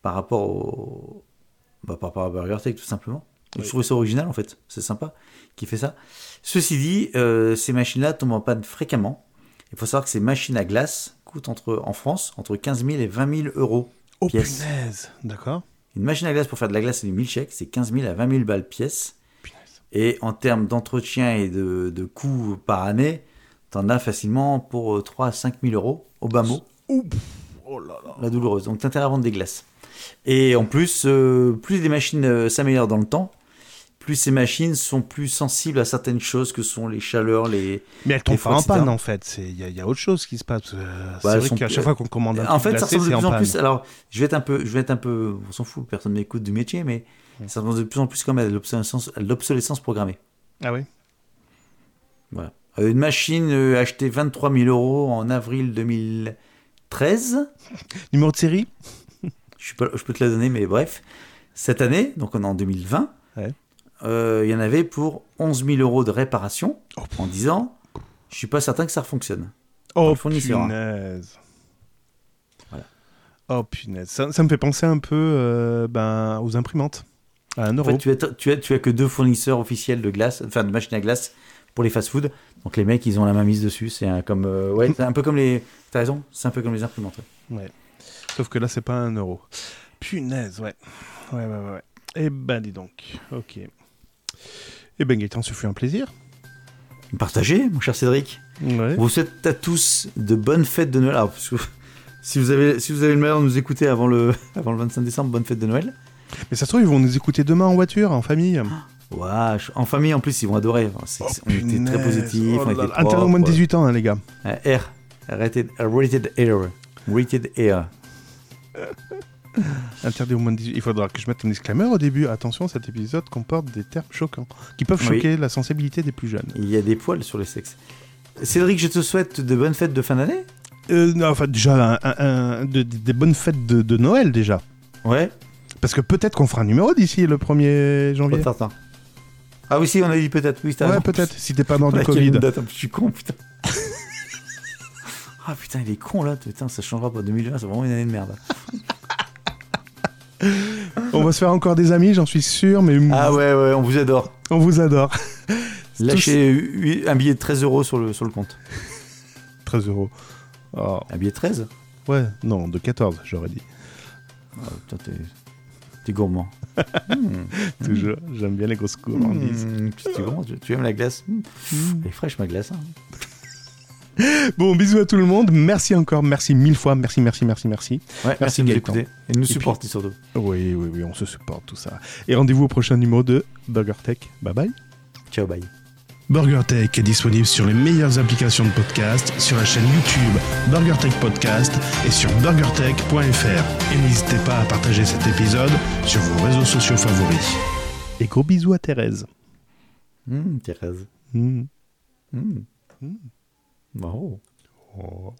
par rapport au, bah, par rapport à Burger Tech tout simplement. Donc, Je trouvais ça original en fait, c'est sympa qui fait ça. Ceci dit, euh, ces machines-là tombent en panne fréquemment. Il faut savoir que ces machines à glace coûtent entre, en France entre 15 000 et 20 000 euros. Oh Pièce. punaise D'accord. Une machine à glace pour faire de la glace et du milkshake, c'est 15 000 à 20 000 balles pièce. Punaise. Et en termes d'entretien et de, de coûts par année, t'en as facilement pour euh, 3 à 5 000 euros au bas mot. Oh là là. la douloureuse. Donc t'as intérêt à vendre des glaces. Et en plus, euh, plus les machines euh, s'améliorent dans le temps, plus ces machines sont plus sensibles à certaines choses que sont les chaleurs, les. Mais elles tombent pas en panne en fait. Il y, a- il y a autre chose qui se passe. Euh, Bah, c'est vrai qu'à chaque fois qu'on commande un En fait, ça glacé, ressemble de en plus en plus. Alors, je vais être un peu, je vais être un peu, on s'en fout, personne m'écoute du métier, mais ça ressemble de plus en plus comme à l'obsolescence programmée. Ah oui Voilà. Euh, Une machine achetée 23 000 euros en avril 2013. Numéro de série? Je, peux te la donner, mais bref. Cette année, donc on est en 2020, Ouais. euh, il y en avait pour 11 000 euros de réparation Oh, en disant Je suis pas certain que ça fonctionne. Oh fournisseur, hein. punaise. Voilà. Oh punaise. Ça, ça me fait penser un peu euh, ben, aux imprimantes. À un En fait, tu as, tu, as, tu as que deux fournisseurs officiels de glace, enfin de machines à glace pour les fast-food. Donc les mecs, ils ont la main mise dessus. C'est un, comme, euh, ouais, un peu comme les. T'as raison, c'est un peu comme les imprimantes. ouais. Ouais. Sauf que là, c'est pas un euro. Punaise, ouais. Ouais, ouais, ouais. ouais. Eh ben, dis donc. Ok. Eh ben, Gaëtan, ce fut un plaisir. Partagez, mon cher Cédric. Ouais. On vous souhaite à tous de bonnes fêtes de Noël. Alors, si vous avez, si vous avez le malheur de nous écouter avant le, avant le 25 décembre, bonne fête de Noël. Mais ça se trouve, ils vont nous écouter demain en voiture, en famille. Je- en famille en plus, ils vont adorer. Enfin, c'est- c'est- on était très positifs, Oh on était. Interdit au moins de propres. 18 ans, hein, les gars. Euh, R, rated, rated R. Rated R. Interdit au moins de 18 Il faudra que je mette un disclaimer au début. Attention, cet épisode comporte des termes choquants qui peuvent Oui. choquer la sensibilité des plus jeunes. Il y a des poils sur le sexe. Cédric, je te souhaite de bonnes fêtes de fin d'année. Euh, non, enfin, déjà, un- un- un- de- de- des bonnes fêtes de, de Noël, déjà. Ouais, Parce que peut-être qu'on fera un numéro d'ici le 1er pas janvier. certain. Ah oui, si, on a dit peut-être. Oui, Ouais, peut-être, si t'es pas mort du une Covid. date, Je suis con, putain. ah putain, il est con là. Putain, ça changera pas. 2020, c'est vraiment une année de merde. On va se faire encore des amis, j'en suis sûr, mais Ah ouais, ouais, on vous adore. on vous adore. Lâchez un billet de 13 euros sur le, sur le compte. 13 euros. Oh, Un billet de 13 ouais, non, de 14, j'aurais dit. Ah, putain, t'es, t'es gourmand. Toujours, j'aime bien les grosses gourmandises. Hmm, tu, tu, gourmand, tu- tu aimes la glace? Hmm. Elle est fraîche ma glace. hein. Bon, bisous à tout le monde. Merci encore, merci mille fois, merci, merci, merci, merci. Ouais, merci, de nous écouter et de nous supporter surtout. Oui, oui, oui, on se supporte tout ça. Et rendez-vous au prochain numéro de Burger Tech. Bye bye. Ciao, bye. BurgerTech est disponible sur les meilleures applications de podcast, sur la chaîne YouTube BurgerTech Podcast et sur burgertech.fr. Et n'hésitez pas à partager cet épisode sur vos réseaux sociaux favoris. Et gros bisous à Thérèse. Hmm, Thérèse. Mm. Hmm. Hmm. Bravo. Oh.